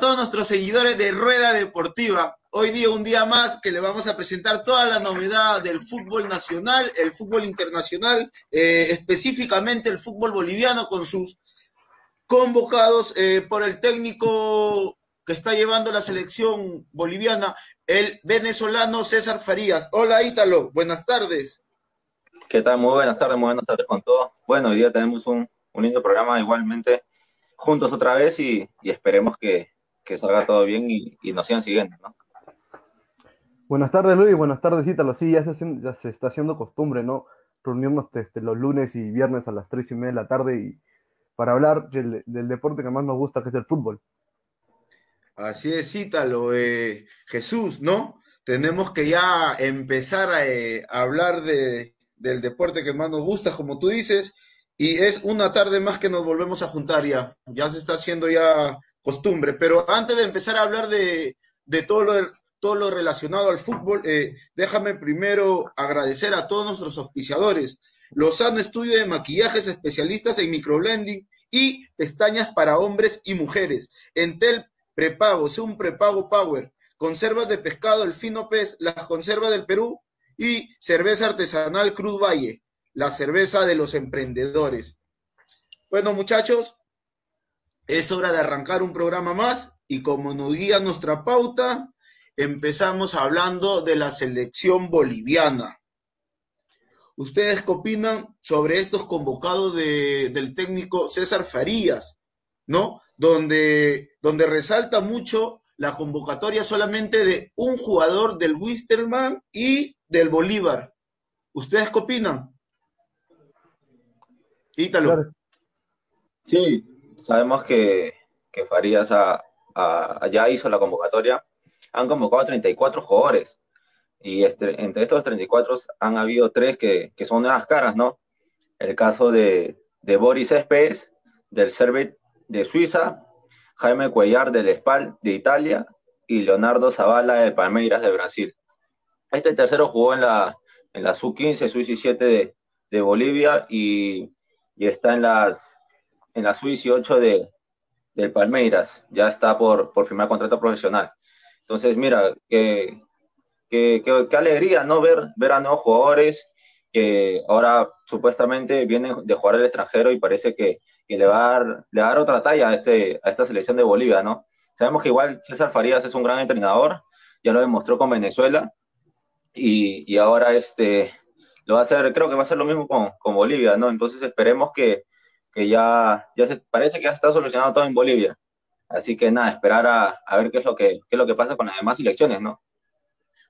Todos nuestros seguidores de Rueda Deportiva. Hoy día un día más que le vamos a presentar toda la novedad del fútbol nacional, el fútbol internacional, eh, específicamente el fútbol boliviano con sus convocados eh, por el técnico que está llevando la selección boliviana, el venezolano César Farías. Hola Ítalo, buenas tardes. ¿Qué tal? Muy buenas tardes, muy buenas tardes con todos. Bueno, hoy día tenemos un, un lindo programa igualmente juntos otra vez y, esperemos que, salga todo bien y, nos sigan siguiendo, ¿no? Buenas tardes, Luis. Buenas tardes, Ítalo. Sí, ya se, ya se está haciendo costumbre, ¿no? Reunirnos este, los lunes y viernes a las tres y media de la tarde y para hablar del, deporte que más nos gusta, que es el fútbol. Así es, Ítalo. Eh, Jesús, ¿no? Tenemos que ya empezar a, eh, hablar de, del deporte que más nos gusta, como tú dices, y es una tarde más que nos volvemos a juntar ya. Ya se está haciendo ya costumbre. Pero antes de empezar a hablar de, todo, lo, todo lo relacionado al fútbol, eh, déjame primero agradecer a todos nuestros auspiciadores. Lozano Estudio de Maquillajes Especialistas en Microblending y pestañas para hombres y mujeres. Entel Prepago, un prepago Power. Conservas de pescado, el fino pez, las conservas del Perú y cerveza artesanal Cruz Valle la cerveza de los emprendedores. Bueno, muchachos, es hora de arrancar un programa más y como nos guía nuestra pauta, empezamos hablando de la selección boliviana. ¿Ustedes qué opinan sobre estos convocados del técnico César Farías, ¿no? Donde, donde resalta mucho la convocatoria solamente de un jugador del Wisterman y del Bolívar. ¿Ustedes qué opinan? Sí, sabemos que, que Farías ya hizo la convocatoria. Han convocado a 34 jugadores. Y este, entre estos 34 han habido tres que, son nuevas caras, ¿no? El caso de, Boris Céspedes, del Servet de Suiza, Jaime Cuellar del Spal de Italia y Leonardo Zavala de Palmeiras de Brasil. Este tercero jugó en la, en la Sub-15, Sub-17 de, de Bolivia y y está en las en la 8 de, del Palmeiras, ya está por, por firmar contrato profesional. Entonces, mira, qué, qué, qué, alegría, ¿no? Ver, ver a nuevos jugadores que ahora supuestamente vienen de jugar al extranjero y parece que, que le, va a dar, le va a dar otra talla a, este, a esta selección de Bolivia, ¿no? Sabemos que igual César Farías es un gran entrenador, ya lo demostró con Venezuela y, y ahora este, lo va a hacer, creo que va a ser lo mismo con, con Bolivia, ¿no? Entonces esperemos que, que ya, ya se, parece que ya está solucionado todo en Bolivia. Así que nada, esperar a, a ver qué es, lo que, qué es lo que pasa con las demás elecciones, ¿no?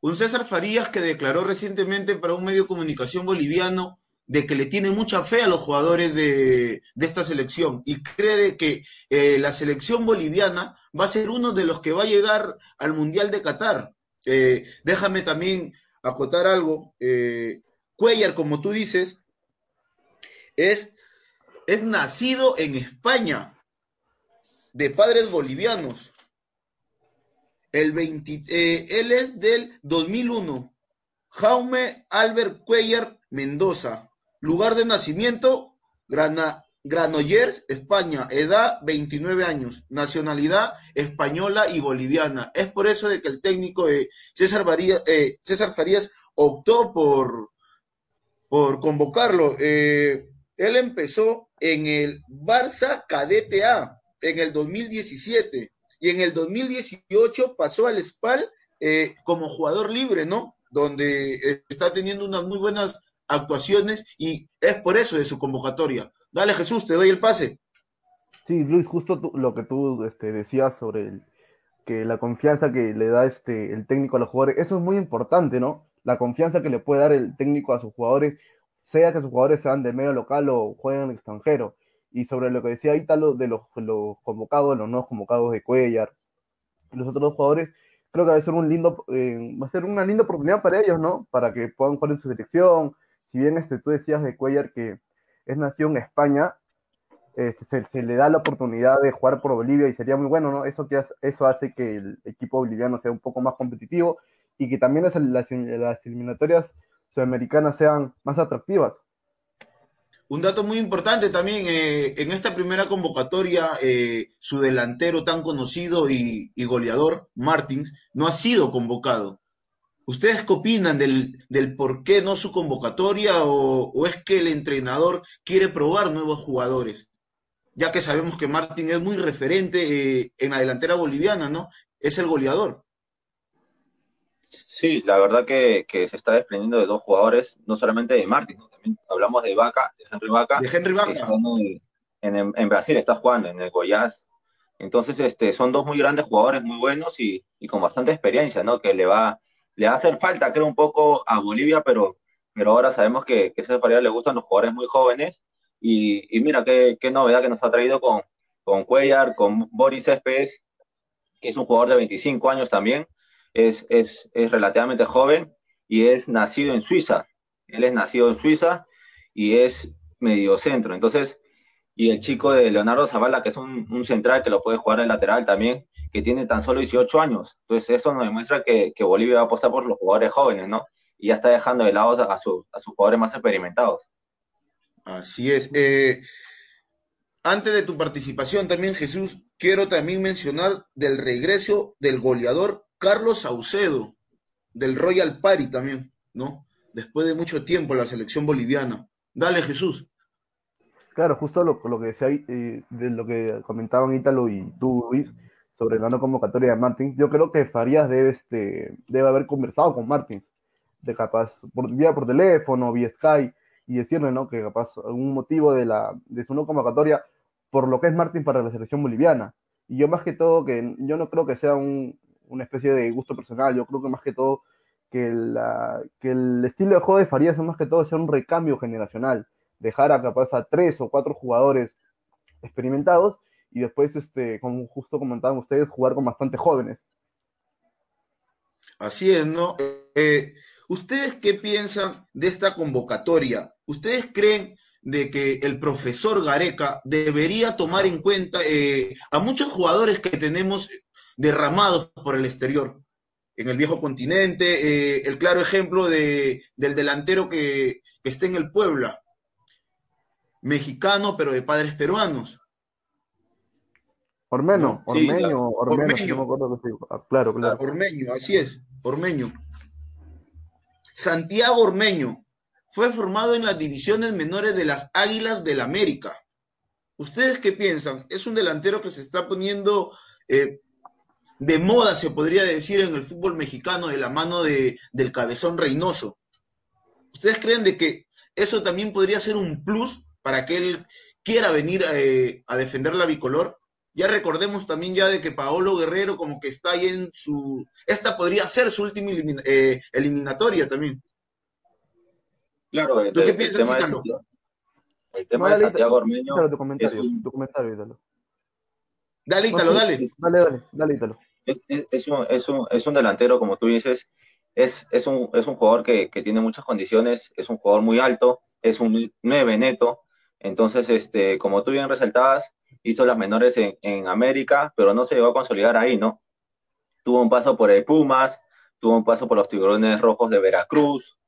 Un César Farías que declaró recientemente para un medio de comunicación boliviano de que le tiene mucha fe a los jugadores de, de esta selección y cree que eh, la selección boliviana va a ser uno de los que va a llegar al Mundial de Qatar. Eh, déjame también acotar algo. Eh, Cuellar, como tú dices, es, es nacido en España, de padres bolivianos. El eh, él es del 2001. Jaume Albert Cuellar Mendoza. Lugar de nacimiento, Granollers, España. Edad, 29 años. Nacionalidad, española y boliviana. Es por eso de que el técnico de César, eh, César Farías optó por, por convocarlo. Eh, él empezó en el Barça Cadete A en el 2017 y en el 2018 pasó al SPAL eh, como jugador libre, ¿no? Donde eh, está teniendo unas muy buenas actuaciones y es por eso de su convocatoria. Dale Jesús, te doy el pase. Sí, Luis, justo lo que tú este, decías sobre que la confianza que le da este, el técnico a los jugadores, eso es muy importante, ¿no? la confianza que le puede dar el técnico a sus jugadores, sea que sus jugadores sean de medio local o jueguen en extranjero. Y sobre lo que decía Ítalo de los, convocados, los nuevos convocados de Cuellar, los otros jugadores, creo que va a ser un lindo, eh, va a ser una linda oportunidad para ellos, ¿no? Para que puedan jugar en su selección. Si bien este, tú decías de Cuellar que es nacido en España, este, se, le da la oportunidad de jugar por Bolivia y sería muy bueno, ¿no? Eso, que eso hace que el equipo boliviano sea un poco más competitivo y que también las eliminatorias sudamericanas sean más atractivas. un dato muy importante también, eh, en esta primera convocatoria, eh, su delantero tan conocido y, goleador, Martins, no ha sido convocado. ¿Ustedes qué opinan del, por qué no su convocatoria o, es que el entrenador quiere probar nuevos jugadores? Ya que sabemos que Martín es muy referente eh, en la delantera boliviana, ¿no? Es el goleador. Sí, la verdad que, se está desprendiendo de dos jugadores, no solamente de Martín, también hablamos de Vaca, de Henry Vaca. De Henry Vaca. En, Brasil está jugando, en el Goiás. Entonces, este, son dos muy grandes jugadores, muy buenos y, con bastante experiencia, ¿no? Que le va, le va a hacer falta, creo, un poco a Bolivia, pero, pero ahora sabemos que, que a ese le gustan los jugadores muy jóvenes. Y, mira qué, qué, novedad que nos ha traído con, con Cuellar, con Boris Espes, que es un jugador de 25 años también es, es, es relativamente joven y es nacido en Suiza. Él es nacido en Suiza y es medio centro. Entonces, y el chico de Leonardo Zavala, que es un, central que lo puede jugar en lateral también, que tiene tan solo 18 años. Entonces, eso nos demuestra que, Bolivia va a apostar por los jugadores jóvenes, ¿no? Y ya está dejando de lado a, a sus jugadores más experimentados. Así es. Eh, antes de tu participación también, Jesús, quiero también mencionar del regreso del goleador Carlos Saucedo, del Royal Party también, ¿no? Después de mucho tiempo la selección boliviana. Dale, Jesús. Claro, justo lo, lo que decía eh, de lo que comentaban Ítalo y tú, Luis, sobre la no convocatoria de Martins, yo creo que Farías debe, este, debe haber conversado con Martins, de capaz, por, vía por teléfono, vía Skype, y decirle, ¿no? Que capaz algún motivo de, la, de su no convocatoria por lo que es Martins para la selección boliviana. Y yo más que todo, que yo no creo que sea un, una especie de gusto personal. Yo creo que más que todo que, la, que el estilo de juego de Farías es más que todo sea un recambio generacional. Dejar a capaz a tres o cuatro jugadores experimentados y después, este, como justo comentaban ustedes, jugar con bastante jóvenes. Así es, ¿no? Eh, ¿Ustedes qué piensan de esta convocatoria? ¿Ustedes creen de que el profesor Gareca debería tomar en cuenta eh, a muchos jugadores que tenemos derramados por el exterior. En el viejo continente, eh, el claro ejemplo de, del delantero que, está en el Puebla, mexicano, pero de padres peruanos. Ormeño, Ormeño, Ormeño, claro, claro. Ormeño, así es, Ormeño. Santiago Ormeño fue formado en las divisiones menores de las Águilas del América. ¿Ustedes qué piensan? Es un delantero que se está poniendo eh, de moda, se podría decir, en el fútbol mexicano de la mano de, del cabezón Reynoso. ¿Ustedes creen de que eso también podría ser un plus para que él quiera venir eh, a defender la bicolor? Ya recordemos también ya de que Paolo Guerrero como que está ahí en su... Esta podría ser su última eh, eliminatoria también. Claro, ¿tú qué piensas, el tema, de Santiago Ormeño... tu comentario, tu comentario, Dale, Ítalo, dale. Dale, dale, dale, Ítalo. Es, un, es, un, es, un, delantero, como tú dices, es, es, un, es un jugador que, que, tiene muchas condiciones, es un jugador muy alto, es un 9 neto, entonces, este, como tú bien resaltabas, hizo las menores en, en, América, pero no se llegó a consolidar ahí, ¿no? Tuvo un paso por el Pumas, tuvo un paso por los Tiburones Rojos de Veracruz,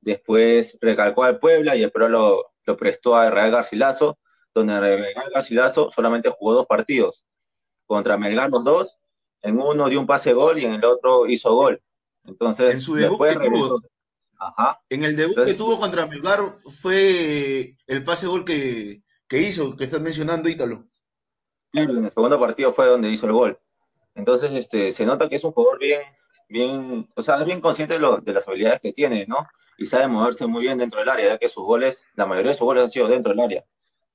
después recalcó al Puebla y el Puebla lo, lo prestó a Real Garcilaso, donde Real Garcilaso solamente jugó dos partidos, contra Melgar los dos, en uno dio un pase gol y en el otro hizo gol. Entonces, en su debut que tuvo, en el debut que tuvo contra Melgar fue el pase gol que, hizo, que estás mencionando, Ítalo. Claro, en el segundo partido fue donde hizo el gol. Entonces, este, se nota que es un jugador bien, bien, o sea, es bien consciente de, de las habilidades que tiene, ¿no? Y sabe moverse muy bien dentro del área, ya que sus goles, la mayoría de sus goles han sido dentro del área.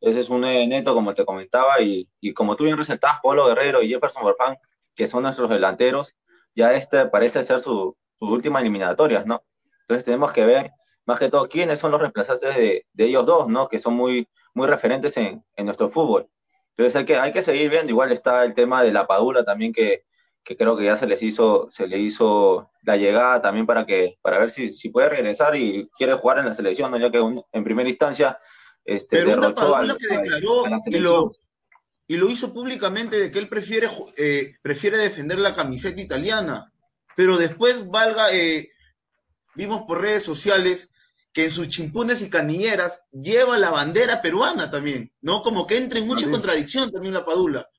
Ese es un neto, como te comentaba, y, como tú bien resaltabas, Polo Guerrero y Jefferson Farfán, que son nuestros delanteros, ya este parece ser su, última eliminatoria, ¿no? Entonces tenemos que ver, más que todo, quiénes son los reemplazantes de, ellos dos, ¿no? Que son muy, muy referentes en, nuestro fútbol. Entonces hay que, hay que seguir viendo, igual está el tema de la Padula también, que, creo que ya se les hizo, se le hizo la llegada también para que, para ver si, si puede regresar y quiere jugar en la selección, ¿no? Ya que en primera instancia este, Pero una Padula que declaró y lo, y lo, hizo públicamente de que él prefiere, eh, prefiere defender la camiseta italiana. Pero después, valga, eh, vimos por redes sociales que en sus chimpunes y canilleras lleva la bandera peruana también, ¿no? Como que entra en mucha contradicción también la Padula.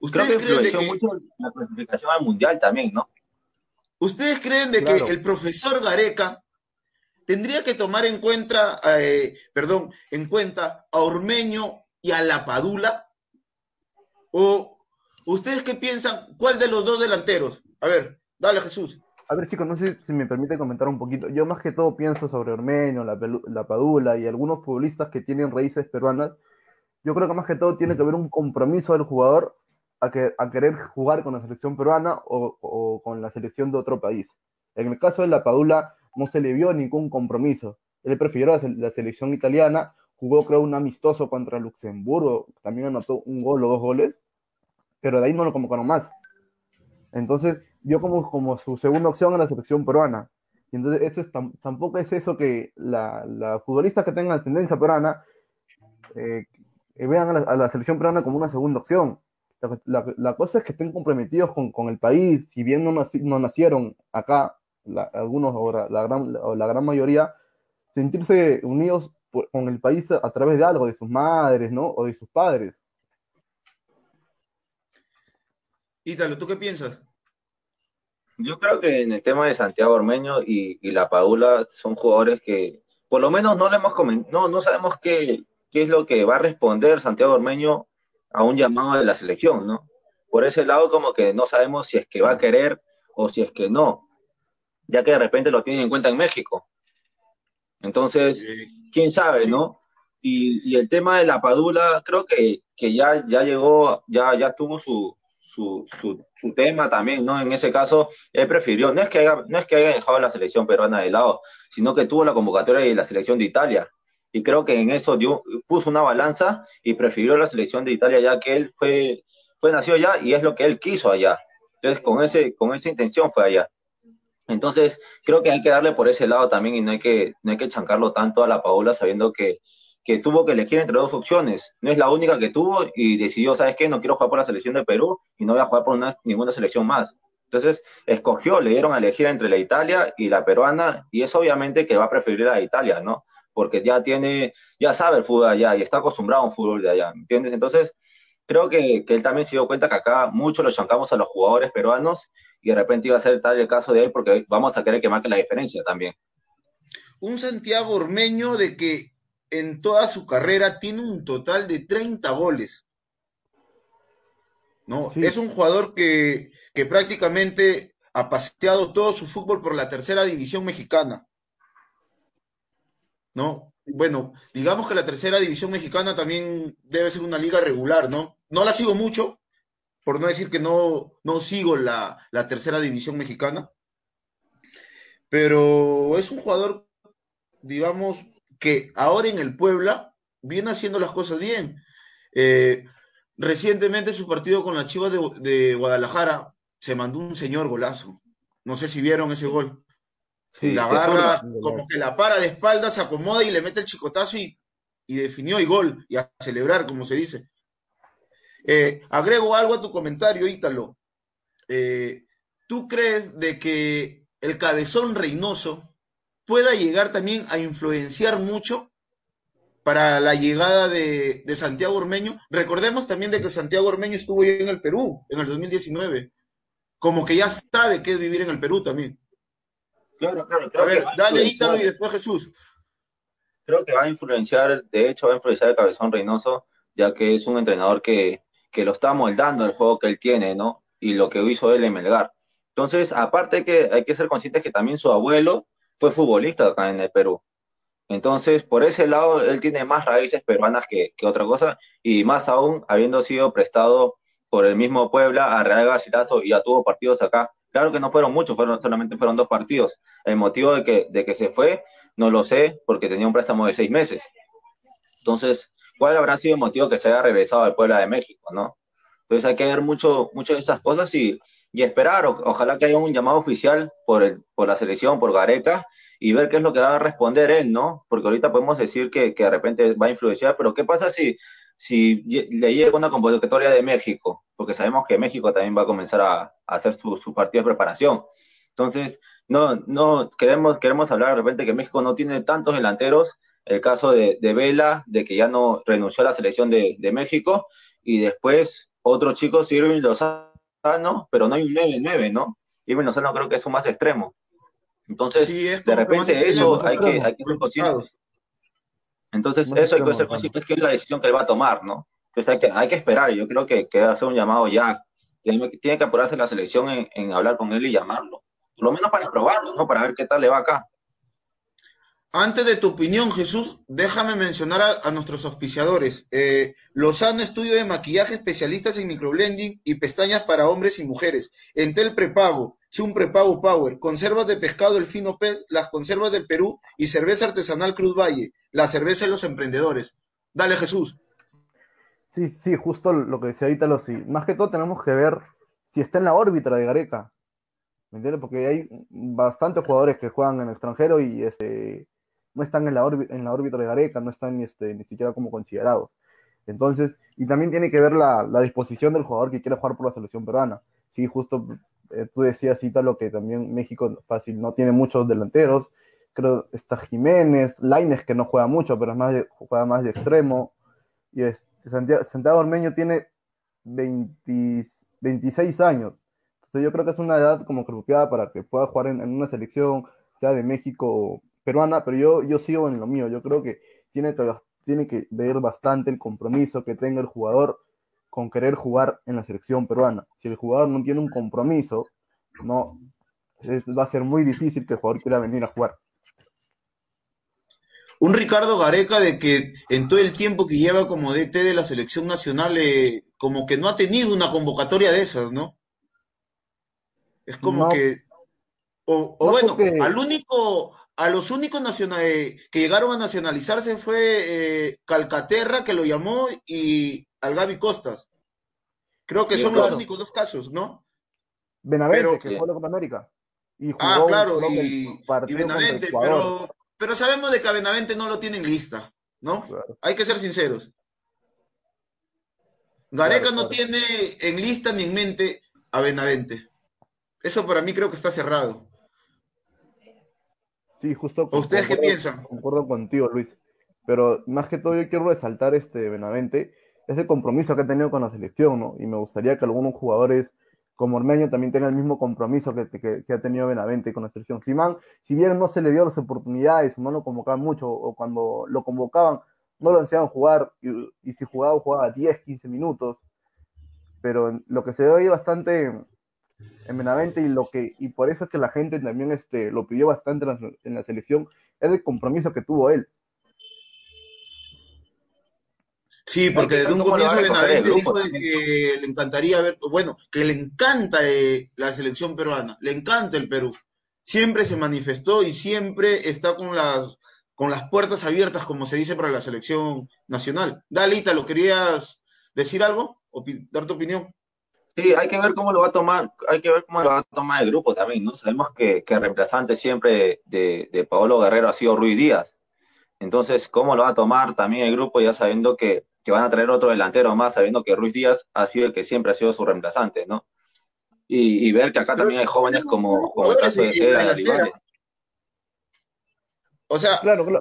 ¿Ustedes creen de que mucho la clasificación al mundial también, ¿no? ¿Ustedes creen de que el profesor Gareca tendría que tomar en cuenta, eh, perdón, en cuenta a Ormeño y a la Padula? ¿O ustedes qué piensan? ¿Cuál de los dos delanteros? A ver, dale Jesús. A ver, chicos, no sé si me permite comentar un poquito. Yo más que todo pienso sobre Ormeño, la, Padula y algunos futbolistas que tienen raíces peruanas. Yo creo que más que todo tiene que haber un compromiso del jugador a, que, a querer jugar con la selección peruana o, con la selección de otro país. En el caso de la Padula no se le vio ningún compromiso. Él prefirió la, la selección italiana, jugó creo un amistoso contra Luxemburgo, también anotó un gol o dos goles, pero de ahí no lo convocaron más. Entonces, yo como, como su segunda opción a la selección peruana. Y entonces, eso es, tampoco es eso que la, la futbolistas que tengan ascendencia peruana eh, vean a la, selección peruana como una segunda opción. La, cosa es que estén comprometidos con, con el país, si bien no, no nacieron acá, algunos o la, gran, o la gran mayoría, sentirse unidos con el país a, a, través de algo, de sus madres, ¿no? O de sus padres. Ítalo, ¿tú qué piensas? Yo creo que en el tema de Santiago Ormeño y, la Paula son jugadores que por lo menos no le hemos no, no sabemos qué, qué es lo que va a responder Santiago Ormeño a un llamado de la selección, ¿no? Por ese lado como que no sabemos si es que va a querer o si es que no, ya que de repente lo tienen en cuenta en México. Entonces, quién sabe, ¿no? Y, y el tema de la Padula, creo que, que ya, ya llegó, ya, ya tuvo su, su, su, tema también, ¿no? En ese caso, él prefirió, no es, que haya, no es que haya dejado la selección peruana de lado, sino que tuvo la convocatoria de la selección de Italia. Y creo que en eso dio, puso una balanza y prefirió la selección de Italia ya que él fue, fue nacido allá y es lo que él quiso allá. Entonces, con, ese, con esa intención fue allá. Entonces, creo que hay que darle por ese lado también y no hay que, no hay que chancarlo tanto a la Paola sabiendo que que tuvo que elegir entre dos opciones. No es la única que tuvo y decidió, ¿sabes qué? No quiero jugar por la selección de Perú y no voy a jugar por ninguna selección más. Entonces, escogió, le dieron a elegir entre la Italia y la peruana y es obviamente que va a preferir la Italia, ¿no? Porque ya tiene, ya sabe el fútbol allá y está acostumbrado a un fútbol de allá, ¿entiendes? Entonces, creo que, que él también se dio cuenta que acá mucho lo chancamos a los jugadores peruanos y de repente iba a ser tal el caso de él porque vamos a querer que marque la diferencia también. Un Santiago Ormeño de que en toda su carrera tiene un total de 30 goles. ¿no? Es un jugador que, que, prácticamente ha paseado todo su fútbol por la tercera división mexicana. ¿No? Bueno, digamos que la tercera división mexicana también debe ser una liga regular, ¿no? No la sigo mucho, por no decir que no, no sigo la, la tercera división mexicana, pero es un jugador, digamos, que ahora en el Puebla viene haciendo las cosas bien. Eh, recientemente su partido con las Chivas de, Guadalajara se mandó un señor golazo. No sé si vieron ese gol. la agarra, como que la para de espaldas, se acomoda y le mete el chicotazo y, definió y gol, y a celebrar, como se dice. Eh, agrego algo a tu comentario, Ítalo. Eh, ¿Tú crees de que el cabezón Reynoso pueda llegar también a influenciar mucho para la llegada de, Santiago Ormeño. Recordemos también de que Santiago Ormeño estuvo en el Perú en el 2019. Como que ya sabe qué es vivir en el Perú también. Claro, claro. A ver, dale Ítalo y después Jesús. Creo que va a influenciar, de hecho va a influenciar el Cabezón Reynoso, ya que es un entrenador que, que lo está moldando el juego que él tiene, ¿no? Y lo que hizo él en Melgar. Entonces, aparte que hay que ser conscientes que también su abuelo fue futbolista acá en el Perú. Entonces, por ese lado, él tiene más raíces peruanas que, otra cosa, y más aún habiendo sido prestado por el mismo Puebla a Real Garcilaso y ya tuvo partidos acá. Claro que no fueron muchos, fueron, solamente fueron dos partidos. El motivo de que, de que se fue, no lo sé, porque tenía un préstamo de seis meses. Entonces, ¿cuál habrá sido el motivo que se haya regresado al Puebla de México, no? Entonces hay que ver mucho, mucho de esas cosas y esperar, ojalá que haya un llamado oficial por, el, por la selección, por Gareca, y ver qué es lo que va a responder él, ¿no? Porque ahorita podemos decir que, que de repente va a influenciar, pero ¿qué pasa si, si le llega una convocatoria de México? Porque sabemos que México también va a comenzar a, hacer su, su partido de preparación. Entonces, no, no queremos, queremos hablar de repente que México no tiene tantos delanteros. El caso de, Vela, de que ya no renunció a la selección de, México, y después otro chico, Irving Lozano, pero no hay un 9-9, ¿no? Irving Lozano creo que es un más extremo. Entonces, de repente eso hay que, hay que ser consciente. Entonces, eso hay que ser consciente, es que es la decisión que él va a tomar, ¿no? Entonces hay que, hay que esperar, yo creo que, que hacer un llamado ya. Tiene, que apurarse la selección en, en hablar con él y llamarlo por lo menos para probarlo, ¿no? Para ver qué tal le va acá. Antes de tu opinión, Jesús, déjame mencionar a, nuestros auspiciadores. Eh, Lozano Estudio de Maquillaje, especialistas en microblending y pestañas para hombres y mujeres. Entel Prepago, Zoom Prepago Power, conservas de pescado El Fino Pez, las conservas del Perú y cerveza artesanal Cruz Valle, la cerveza de los emprendedores. Dale, Jesús. Sí, sí, justo lo que decía Ítalo, sí. Más que todo tenemos que ver si está en la órbita de Gareca. ¿Me entiendes? Porque hay bastantes jugadores que juegan en el extranjero y este, no están en la, en la órbita de Gareca, no están este, ni siquiera como considerados. Entonces, y también tiene que ver la, disposición del jugador que quiere jugar por la selección peruana. Sí, justo eh, tú decías, Cita, lo que también México fácil no tiene muchos delanteros. Creo está Jiménez, Laines que no juega mucho, pero es más juega más de extremo. Y este, Santiago, Santiago tiene 26 años yo creo que es una edad como apropiada para que pueda jugar en, una selección, sea de México peruana, pero yo, yo sigo en lo mío. Yo creo que tiene que, tiene que ver bastante el compromiso que tenga el jugador con querer jugar en la selección peruana. Si el jugador no tiene un compromiso, no va a ser muy difícil que el jugador quiera venir a jugar. Un Ricardo Gareca de que en todo el tiempo que lleva como DT de la selección nacional, eh, como que no ha tenido una convocatoria de esas, ¿no? Es como que. O, bueno, al único, a los únicos nacionales que llegaron a nacionalizarse fue eh, Calcaterra, que lo llamó, y al Gaby Costas. Creo que son los únicos dos casos, ¿no? Benavente, que fue la Copa América. ah, claro, y, Benavente, pero, pero sabemos de que a Benavente no lo tienen lista, ¿no? Hay que ser sinceros. Gareca no tiene en lista ni en mente a Benavente. Eso para mí creo que está cerrado. Sí, justo. ¿Ustedes qué piensan? Concuerdo contigo, Luis. Pero más que todo yo quiero resaltar este Benavente, ese compromiso que ha tenido con la selección, ¿no? Y me gustaría que algunos jugadores como Ormeño también tengan el mismo compromiso que, ha tenido Benavente con la selección. Simán, si bien no se le dio las oportunidades, no lo convocaban mucho, o cuando lo convocaban, no lo hacían jugar, y, y si jugaba, jugaba 10, 15 minutos. Pero lo que se ve ahí bastante en Benavente y lo que y por eso es que la gente también este, lo pidió bastante en la, selección es el compromiso que tuvo él. Sí, porque desde un comienzo Benavente dijo que le encantaría ver, bueno, que le encanta eh, la selección peruana, le encanta el Perú. Siempre se manifestó y siempre está con las con las puertas abiertas, como se dice para la selección nacional. Dalita, ¿lo querías decir algo o dar tu opinión? Sí, hay que ver cómo lo va a tomar, hay que ver cómo lo va a tomar el grupo también, ¿no? Sabemos que, el reemplazante siempre de, de Paolo Guerrero ha sido Ruiz Díaz. Entonces, ¿cómo lo va a tomar también el grupo ya sabiendo que, van a traer otro delantero más, sabiendo que Ruiz Díaz ha sido el que siempre ha sido su reemplazante, ¿no? Y, ver que acá también hay jóvenes como, como el caso de Cera, O sea,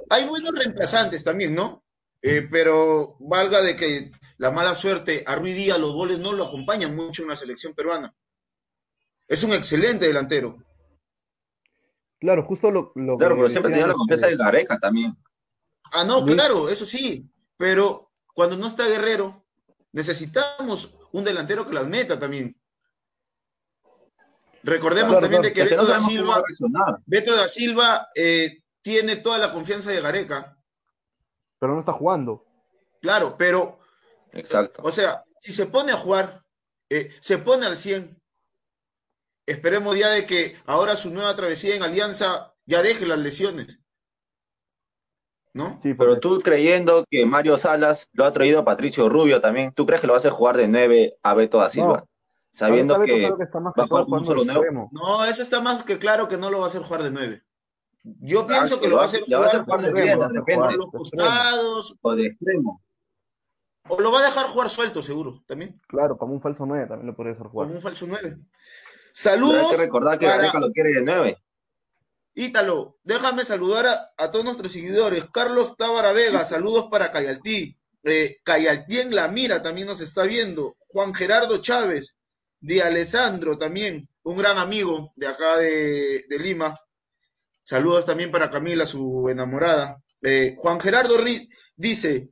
hay buenos reemplazantes también, ¿no? Eh, pero valga de que la mala suerte a Ruiz Díaz los goles no lo acompañan mucho en la selección peruana. Es un excelente delantero. Claro, justo lo, Claro, pero siempre tenía la confianza de Gareca también. Ah, no, claro, eso sí. Pero cuando no está Guerrero, necesitamos un delantero que las meta también. Recordemos también de que Beto, da Silva, Beto da Silva eh, tiene toda la confianza de Gareca pero no está jugando. Claro, pero. Exacto. O sea, si se pone a jugar, eh, se pone al 100. Esperemos ya de que ahora su nueva travesía en Alianza ya deje las lesiones. ¿No? Sí, pero tú creyendo que Mario Salas lo ha traído a Patricio Rubio también, ¿tú crees que lo va a hacer jugar de 9 a Beto da Silva? Sabiendo que, No, eso está más que claro que no lo va a hacer jugar de 9. Yo pienso que lo va a hacer jugar, de, de los costados. O de extremo. O lo va a dejar jugar suelto, seguro, también. Claro, como un falso 9 también lo puede dejar jugar. Como un falso 9. Saludos. hay que recordar que para... lo quiere de 9. Ítalo, déjame saludar a, todos nuestros seguidores. Carlos Tábara Vega, saludos para Cayaltí. Eh, Cayaltí en la mira también nos está viendo. Juan Gerardo Chávez, de Alessandro también, un gran amigo de acá de, Lima. Saludos también para Camila, su enamorada. Eh, Juan Gerardo dice,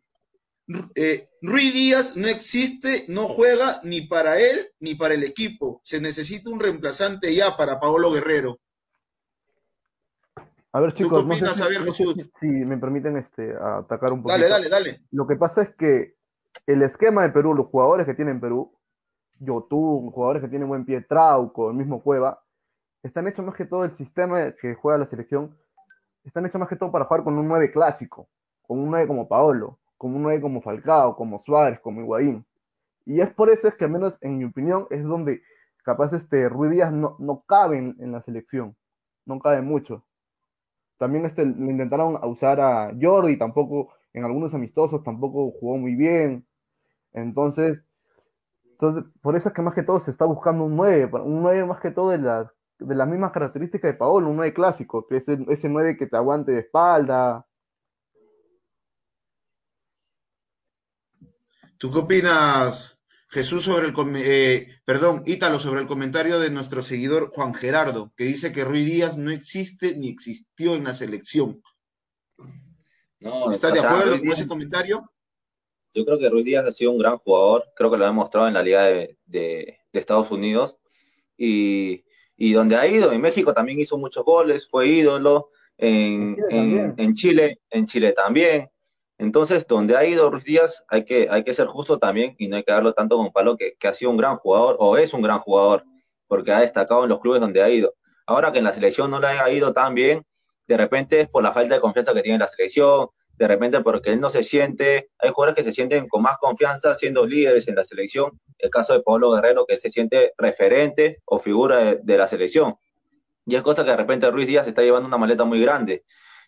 eh, Rui Díaz no existe, no juega ni para él ni para el equipo. Se necesita un reemplazante ya para Paolo Guerrero. A ver, chicos, si, me permiten este, atacar un poco. Dale, dale, dale. Lo que pasa es que el esquema de Perú, los jugadores que tienen Perú, Yotun, jugadores que tienen buen pie, Trauco, el mismo Cueva, están hechos más que todo el sistema que juega la selección, están hechos más que todo para jugar con un 9 clásico, con un 9 como Paolo, con un 9 como Falcao, como Suárez, como Higuaín. Y es por eso es que al menos en mi opinión es donde capaz este Ruiz Díaz no, no cabe en, la selección, no cabe mucho también este, le intentaron usar a Jordi, tampoco, en algunos amistosos tampoco jugó muy bien. Entonces, entonces, por eso es que más que todo se está buscando un 9, un 9 más que todo de, las de las mismas características de Paolo, un 9 clásico, que es ese 9 que te aguante de espalda. ¿Tú qué opinas, Jesús sobre el, eh, perdón, Ítalo sobre el comentario de nuestro seguidor Juan Gerardo, que dice que Rui Díaz no existe ni existió en la selección. No, ¿Estás de acuerdo con ese comentario? Yo creo que Ruiz Díaz ha sido un gran jugador, creo que lo ha demostrado en la Liga de, Estados Unidos y, donde ha ido, en México también hizo muchos goles, fue ídolo, en, en Chile, en Chile también, entonces, donde ha ido Ruiz Díaz, hay que, hay que ser justo también y no hay que darlo tanto con palo que, que ha sido un gran jugador o es un gran jugador, porque ha destacado en los clubes donde ha ido. Ahora que en la selección no le haya ido tan bien, de repente es por la falta de confianza que tiene la selección, de repente porque él no se siente, hay jugadores que se sienten con más confianza siendo líderes en la selección, el caso de Pablo Guerrero que se siente referente o figura de, la selección. Y es cosa que de repente Ruiz Díaz está llevando una maleta muy grande.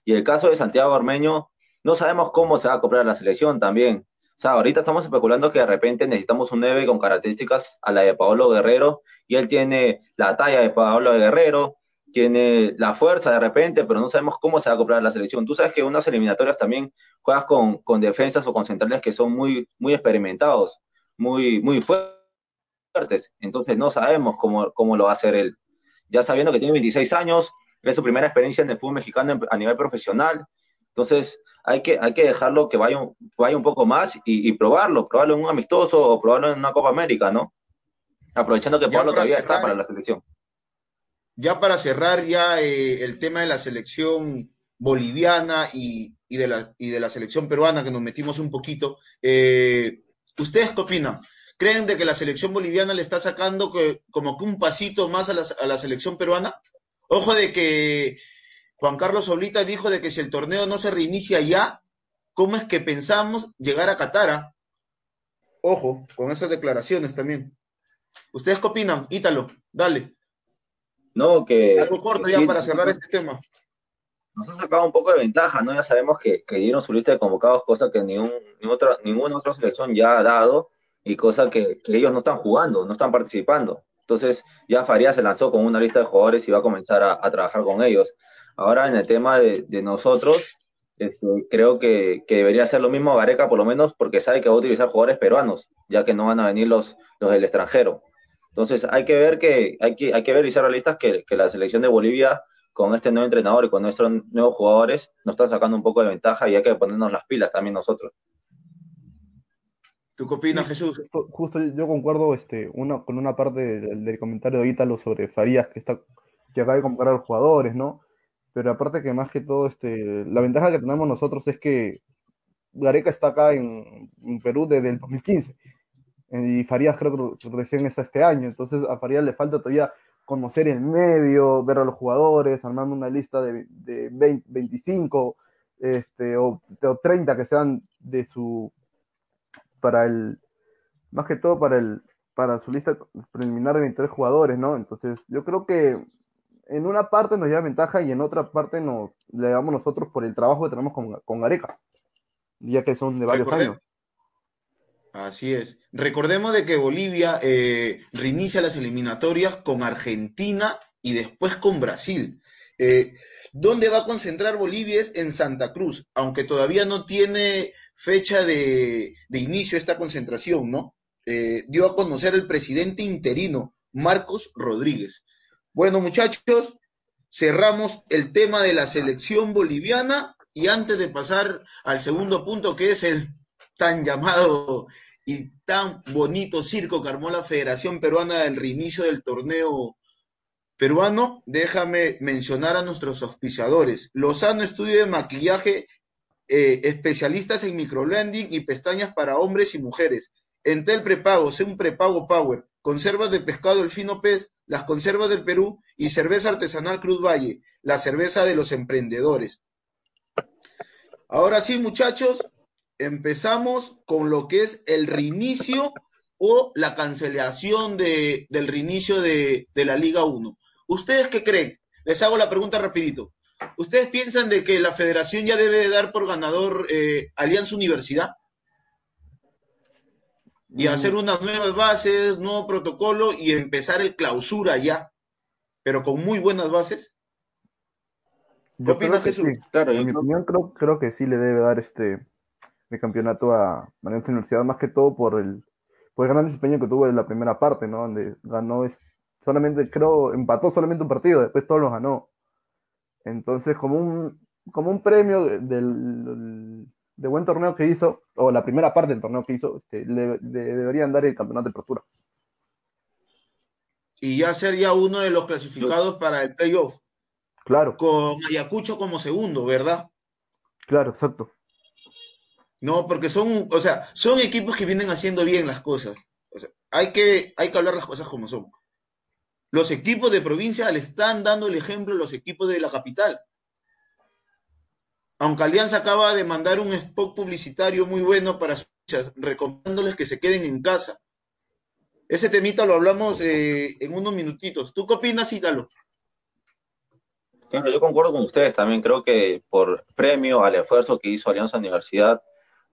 Y el caso de Santiago Armeño, no sabemos cómo se va a comprar la selección también. O sea, ahorita estamos especulando que de repente necesitamos un 9 con características a la de Pablo Guerrero, y él tiene la talla de Pablo Guerrero, tiene la fuerza de repente, pero no sabemos cómo se va a comprar la selección. Tú sabes que en unas eliminatorias también juegas con, con defensas o con centrales que son muy, muy experimentados, muy, muy fuertes. Entonces no sabemos cómo, cómo lo va a hacer él. Ya sabiendo que tiene 26 años, es su primera experiencia en el fútbol mexicano a nivel profesional. Entonces, hay que, hay que dejarlo que vaya, vaya un poco más y, probarlo, probarlo en un amistoso o probarlo en una Copa América, ¿no? Aprovechando que Pablo todavía está para la selección. Ya para cerrar ya eh, el tema de la selección boliviana y, de la, selección peruana, que nos metimos un poquito, eh, ¿ustedes qué opinan? ¿Creen de que la selección boliviana le está sacando como que un pasito más a la, selección peruana? Ojo de que Juan Carlos Oblita dijo de que si el torneo no se reinicia ya, ¿cómo es que pensamos llegar a Catara? Ojo, con esas declaraciones también. ¿Ustedes qué opinan? Ítalo, dale. No, que... Algo corto ya para cerrar este tema. Nos ha sacado un poco de ventaja, ¿no? Ya sabemos que, dieron su lista de convocados, cosa que ningún, otra, ninguna otra selección ya ha dado y cosa que, que ellos no están jugando, no están participando. Entonces ya Faría se lanzó con una lista de jugadores y va a comenzar a trabajar con ellos. Ahora en el tema de, nosotros, este, creo que, debería ser lo mismo Gareca, por lo menos porque sabe que va a utilizar jugadores peruanos, ya que no van a venir los, los del extranjero. Entonces hay que ver que, hay que, hay que ver y ser realistas que, la selección de Bolivia, con este nuevo entrenador y con nuestros nuevos jugadores, nos está sacando un poco de ventaja y hay que ponernos las pilas también nosotros. ¿Tú qué opinas, Jesús? Justo, yo concuerdo este, una, con una parte del, comentario de Ítalo sobre Farías, que, está, que acaba de comparar a los jugadores, ¿no? pero aparte que más que todo, este, la ventaja que tenemos nosotros es que Gareca está acá en, Perú desde el 2015 y Farías creo que recién está este año, entonces a Farías le falta todavía conocer el medio, ver a los jugadores, armando una lista de, de 25 este, o, 30 que sean de su, para el, más que todo para el, para su lista preliminar de 23 jugadores, ¿no? Entonces yo creo que en una parte nos lleva ventaja y en otra parte nos le damos nosotros por el trabajo que tenemos con, con Gareca, ya que son de varios años. Así es. Recordemos de que Bolivia eh, reinicia las eliminatorias con Argentina y después con Brasil. Eh, ¿Dónde va a concentrar Bolivia? Es en Santa Cruz, aunque todavía no tiene fecha de, de inicio esta concentración, ¿no? Eh, dio a conocer el presidente interino, Marcos Rodríguez. Bueno, muchachos, cerramos el tema de la selección boliviana y antes de pasar al segundo punto, que es el tan llamado y tan bonito circo que armó la Federación Peruana del reinicio del torneo peruano, déjame mencionar a nuestros auspiciadores. Lozano Estudio de Maquillaje, eh, especialistas en microblending y pestañas para hombres y mujeres. Entel Prepago, sé un prepago Power, conservas de pescado El Fino Pez, las conservas del Perú y cerveza artesanal Cruz Valle, la cerveza de los emprendedores. Ahora sí, muchachos, empezamos con lo que es el reinicio o la cancelación de, del reinicio de, de, la Liga 1. ¿Ustedes qué creen? Les hago la pregunta rapidito. ¿Ustedes piensan de que la federación ya debe dar por ganador eh, Alianza Universidad? Y mm. hacer unas nuevas bases, nuevo protocolo y empezar el clausura ya, pero con muy buenas bases. ¿Qué opinas, Jesús? Sí. Claro, en mi opinión creo, creo que sí le debe dar este el campeonato a Alianza Universidad, más que todo por el, por el gran desempeño que tuvo en la primera parte, ¿no? Donde ganó solamente, creo, empató solamente un partido, después todos los ganó. Entonces, como un, como un premio del, del, de buen torneo que hizo, o la primera parte del torneo que hizo, este, le, le, deberían dar el campeonato de apertura. Y ya sería uno de los clasificados para el playoff. Claro. Con Ayacucho como segundo, ¿verdad? Claro, exacto. No, porque son, o sea, son equipos que vienen haciendo bien las cosas. Hay que, hay que hablar las cosas como son. Los equipos de provincia le están dando el ejemplo a los equipos de la capital. Aunque Alianza acaba de mandar un spot publicitario muy bueno para sus recomendándoles que se queden en casa. Ese temita lo hablamos eh, en unos minutitos. ¿Tú qué opinas, Ítalo? Yo concuerdo con ustedes. También creo que por premio al esfuerzo que hizo Alianza Universidad,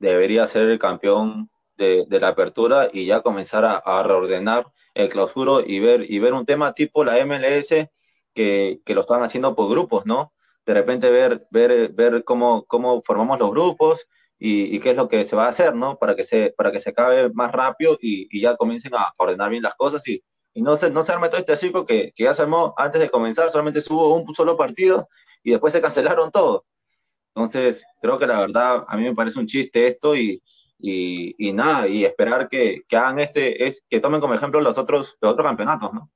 debería ser el campeón de, la apertura y ya comenzar a, reordenar el clausuro y ver, y ver un tema tipo la MLS que, lo están haciendo por grupos, ¿no? De repente ver, ver, ver cómo, cómo formamos los grupos y, y, qué es lo que se va a hacer, ¿no? Para que se, para que se acabe más rápido y, ya comiencen a ordenar bien las cosas y, no se, no se arme todo este circo que, que ya se armó antes de comenzar, solamente hubo un solo partido y después se cancelaron todos. Entonces, creo que la verdad, a mí me parece un chiste esto y, y, y nada, y esperar que, que, hagan este, es, que tomen como ejemplo los otros, los otros campeonatos, ¿no?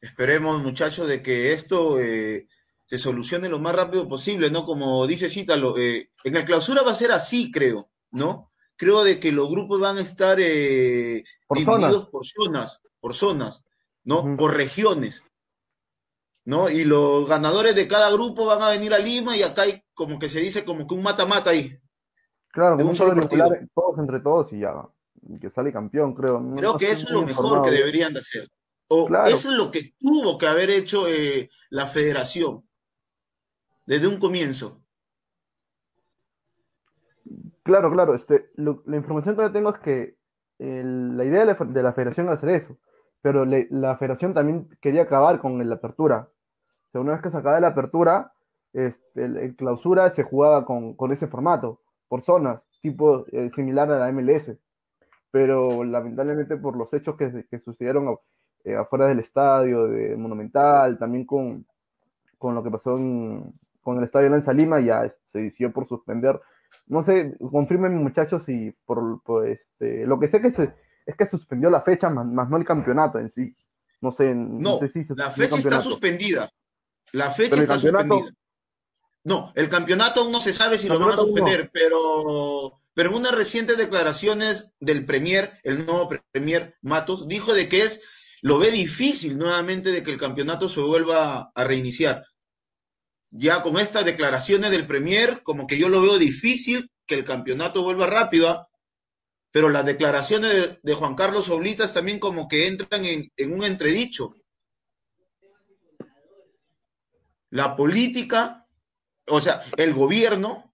Esperemos, muchachos, de que esto eh, se solucione lo más rápido posible, ¿no? Como dice Cítalo, eh, en el clausura va a ser así, creo, ¿no? Creo de que los grupos van a estar eh, por divididos zonas. por zonas, por zonas, ¿no? Uh -huh. Por regiones. ¿No? Y los ganadores de cada grupo van a venir a Lima y acá hay como que se dice como que un mata-mata ahí. Claro, de un solo partido. todos entre todos y ya, que sale campeón, creo. No, creo que eso es lo mejor que deberían de hacer. O claro. eso es lo que tuvo que haber hecho eh, la federación desde un comienzo. Claro, claro. Este, lo, la información que tengo es que el, la idea de la, de la federación era hacer eso, pero le, la federación también quería acabar con la apertura. O sea, una vez que se acaba la apertura, este, el, el, clausura se jugaba con, con, ese formato, por zonas, tipo eh, similar a la MLS. Pero lamentablemente por los hechos que, que sucedieron eh, afuera del estadio, de Monumental, también con, con lo que pasó en, con el estadio Lanza Lima, ya se decidió por suspender. No sé, confirmen muchachos si por, por este, lo que sé que se, es que suspendió la fecha, más, más no el campeonato en sí. No sé, no, no sé si la fecha está suspendida. La fecha está suspendida. No, el campeonato aún no se sabe si lo van a suspender, no. pero, pero en unas recientes declaraciones del Premier, el nuevo Premier Matos, dijo de que es, lo ve difícil nuevamente de que el campeonato se vuelva a reiniciar. Ya con estas declaraciones del Premier, como que yo lo veo difícil que el campeonato vuelva rápido, ¿ah? pero las declaraciones de, de, Juan Carlos Oblitas también como que entran en, en un entredicho. La política o sea, el gobierno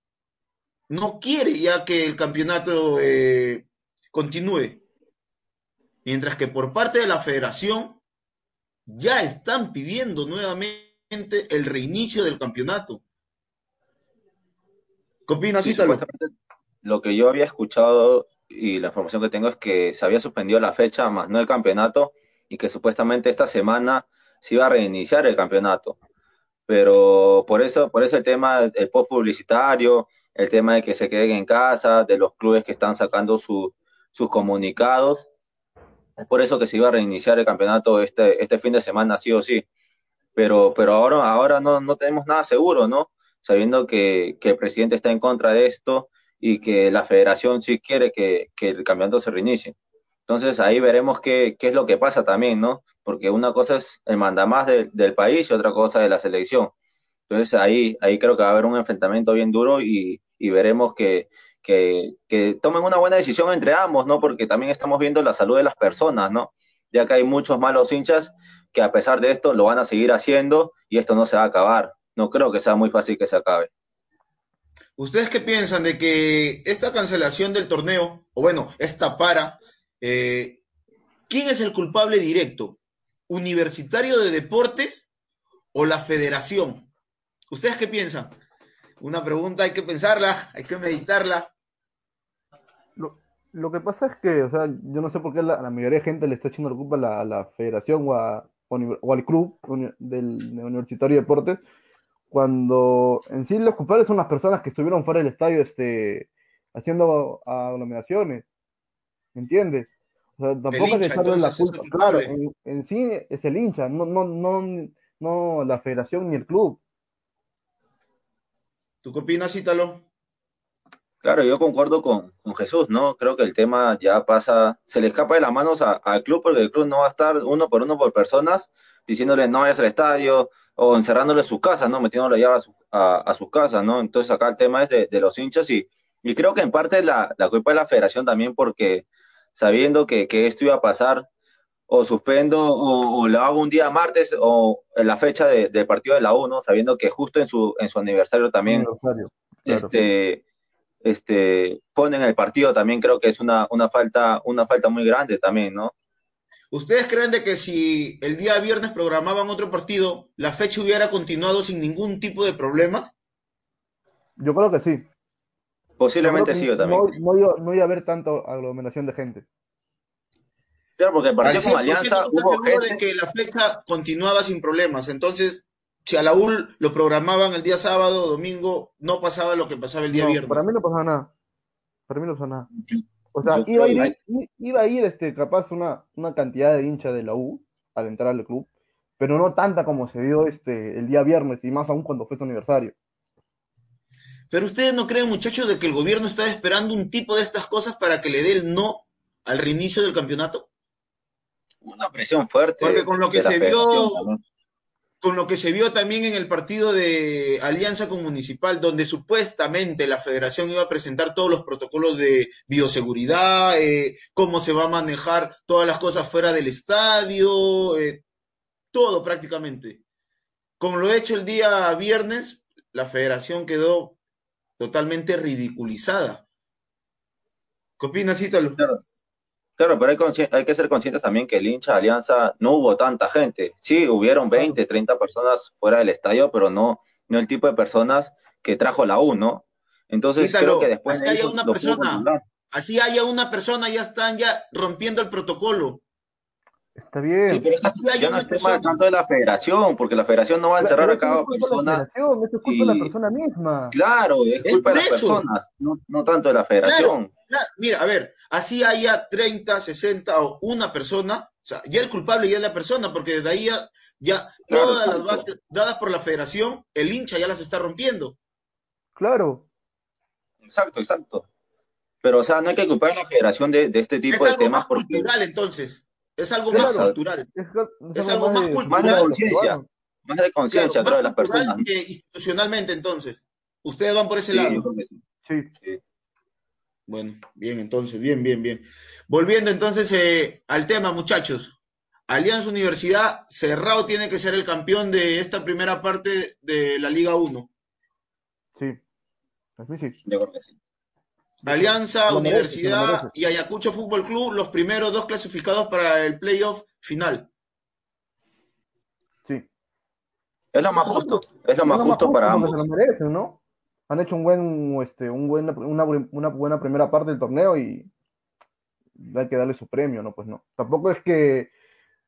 no quiere ya que el campeonato eh, continúe. Mientras que por parte de la federación ya están pidiendo nuevamente el reinicio del campeonato. ¿Qué opinas, sí, Lo que yo había escuchado y la información que tengo es que se había suspendido la fecha, más no el campeonato, y que supuestamente esta semana se iba a reiniciar el campeonato. Pero por eso, por eso el tema del post publicitario, el tema de que se queden en casa, de los clubes que están sacando sus comunicados, es por eso que se iba a reiniciar el campeonato este, este fin de semana, sí o sí. Pero, pero ahora, ahora no, no tenemos nada seguro, ¿no? Sabiendo que, que el presidente está en contra de esto y que la federación sí quiere que, que el campeonato se reinicie. Entonces ahí veremos qué, qué, es lo que pasa también, ¿no? Porque una cosa es el mandamás del país y otra cosa de la selección. Entonces ahí, ahí creo que va a haber un enfrentamiento bien duro y, y veremos que, que, que, tomen una buena decisión entre ambos, ¿no? Porque también estamos viendo la salud de las personas, ¿no? Ya que hay muchos malos hinchas que a pesar de esto lo van a seguir haciendo y esto no se va a acabar. No creo que sea muy fácil que se acabe. ¿Ustedes qué piensan de que esta cancelación del torneo, o bueno, esta para, eh, ¿quién es el culpable directo? ¿Universitario de Deportes o la Federación? ¿Ustedes qué piensan? Una pregunta, hay que pensarla, hay que meditarla. Lo, que pasa es que, o sea, yo no sé por qué la, la mayoría de gente le está echando la culpa a la, Federación o, a, o al club del, del Universitario de Deportes cuando en sí los culpables son las personas que estuvieron fuera del estadio este, haciendo aglomeraciones. ¿Me entiendes? O sea, tampoco es la culpa. Claro, en, en, sí es el hincha, no, no, no, no la federación ni el club. ¿Tú qué opinas, Ítalo? Claro, yo concuerdo con, con, Jesús, ¿no? Creo que el tema ya pasa, se le escapa de las manos al club porque el club no va a estar uno por uno por personas diciéndole no vayas al estadio, o encerrándole en su casa, ¿no? Metiéndolo ya a, su, a, a sus casas, ¿no? Entonces acá el tema es de, de los hinchas y, y, creo que en parte la, la, culpa de la federación también porque sabiendo que, que esto iba a pasar, o suspendo o, o, lo hago un día martes o en la fecha de, del partido de la U, ¿no? Sabiendo que justo en su, en su aniversario también aniversario, claro. este, este, ponen el partido también creo que es una, una, falta, una falta muy grande también, ¿no? ¿Ustedes creen de que si el día viernes programaban otro partido, la fecha hubiera continuado sin ningún tipo de problemas? Yo creo que sí. Posiblemente sí, yo también. No, no, iba, no, iba, a haber tanto aglomeración de gente. Claro, porque el partido con Alianza hubo gente... de que la fecha continuaba sin problemas. Entonces, si a la UL lo programaban el día sábado o domingo, no pasaba lo que pasaba el día no, viernes. Para mí no pasaba nada. Para mí no pasaba nada. O sea, iba a ir, iba a ir este, capaz una, una cantidad de hinchas de la U al entrar al club, pero no tanta como se dio este, el día viernes y más aún cuando fue su aniversario. Pero ustedes no creen, muchachos, de que el gobierno está esperando un tipo de estas cosas para que le dé el no al reinicio del campeonato? Una presión fuerte. Porque con lo que se vio, con lo que se vio también en el partido de Alianza con Municipal, donde supuestamente la federación iba a presentar todos los protocolos de bioseguridad, eh, cómo se va a manejar todas las cosas fuera del estadio, eh, todo prácticamente. Con lo hecho el día viernes, la federación quedó totalmente ridiculizada. ¿Qué opinas, Ítalo? Claro. Claro, pero hay, hay, que ser conscientes también que el hincha de Alianza no hubo tanta gente. Sí, hubieron 20, 30 personas fuera del estadio, pero no, no el tipo de personas que trajo la U, ¿no? Entonces Ítalo, creo que después así haya una persona, así haya una persona, ya están ya rompiendo el protocolo. Está bien. Sí, pero esto ya no es tema tanto de la federación, porque la federación no va a encerrar a cada persona. Esto es culpa y... de la persona misma. Claro, es culpa de las personas, no, no, tanto de la federación. Claro, claro. Mira, a ver, así haya 30, 60 o una persona, o sea, ya el culpable ya es la persona, porque desde ahí ya, ya claro, todas las bases dadas por la federación, el hincha ya las está rompiendo. Claro. Exacto, exacto. Pero, o sea, no hay que culpar a la federación de, de este tipo es de temas. Más porque... cultural, entonces. Es algo claro, más cultural. Es, es algo más, de, cultural. Más de conciencia. Más de conciencia, claro, de las personas. Que institucionalmente, entonces. Ustedes van por ese sí, lado. Sí. sí. Bueno, bien, entonces, bien, bien, bien. Volviendo entonces eh, al tema, muchachos. Alianza Universidad, Cerrado tiene que ser el campeón de esta primera parte de la Liga 1. Sí. Así sí. Yo creo que sí. Alianza, Universidad y Ayacucho Fútbol Club, los primeros dos clasificados para el playoff final. Sí. Es lo más justo. Es lo más justo para ambos. Se lo merecen, ¿no? Han hecho un buen, este, un buen, una, una buena primera parte del torneo y hay que darle su premio, ¿no? Pues no. Tampoco es que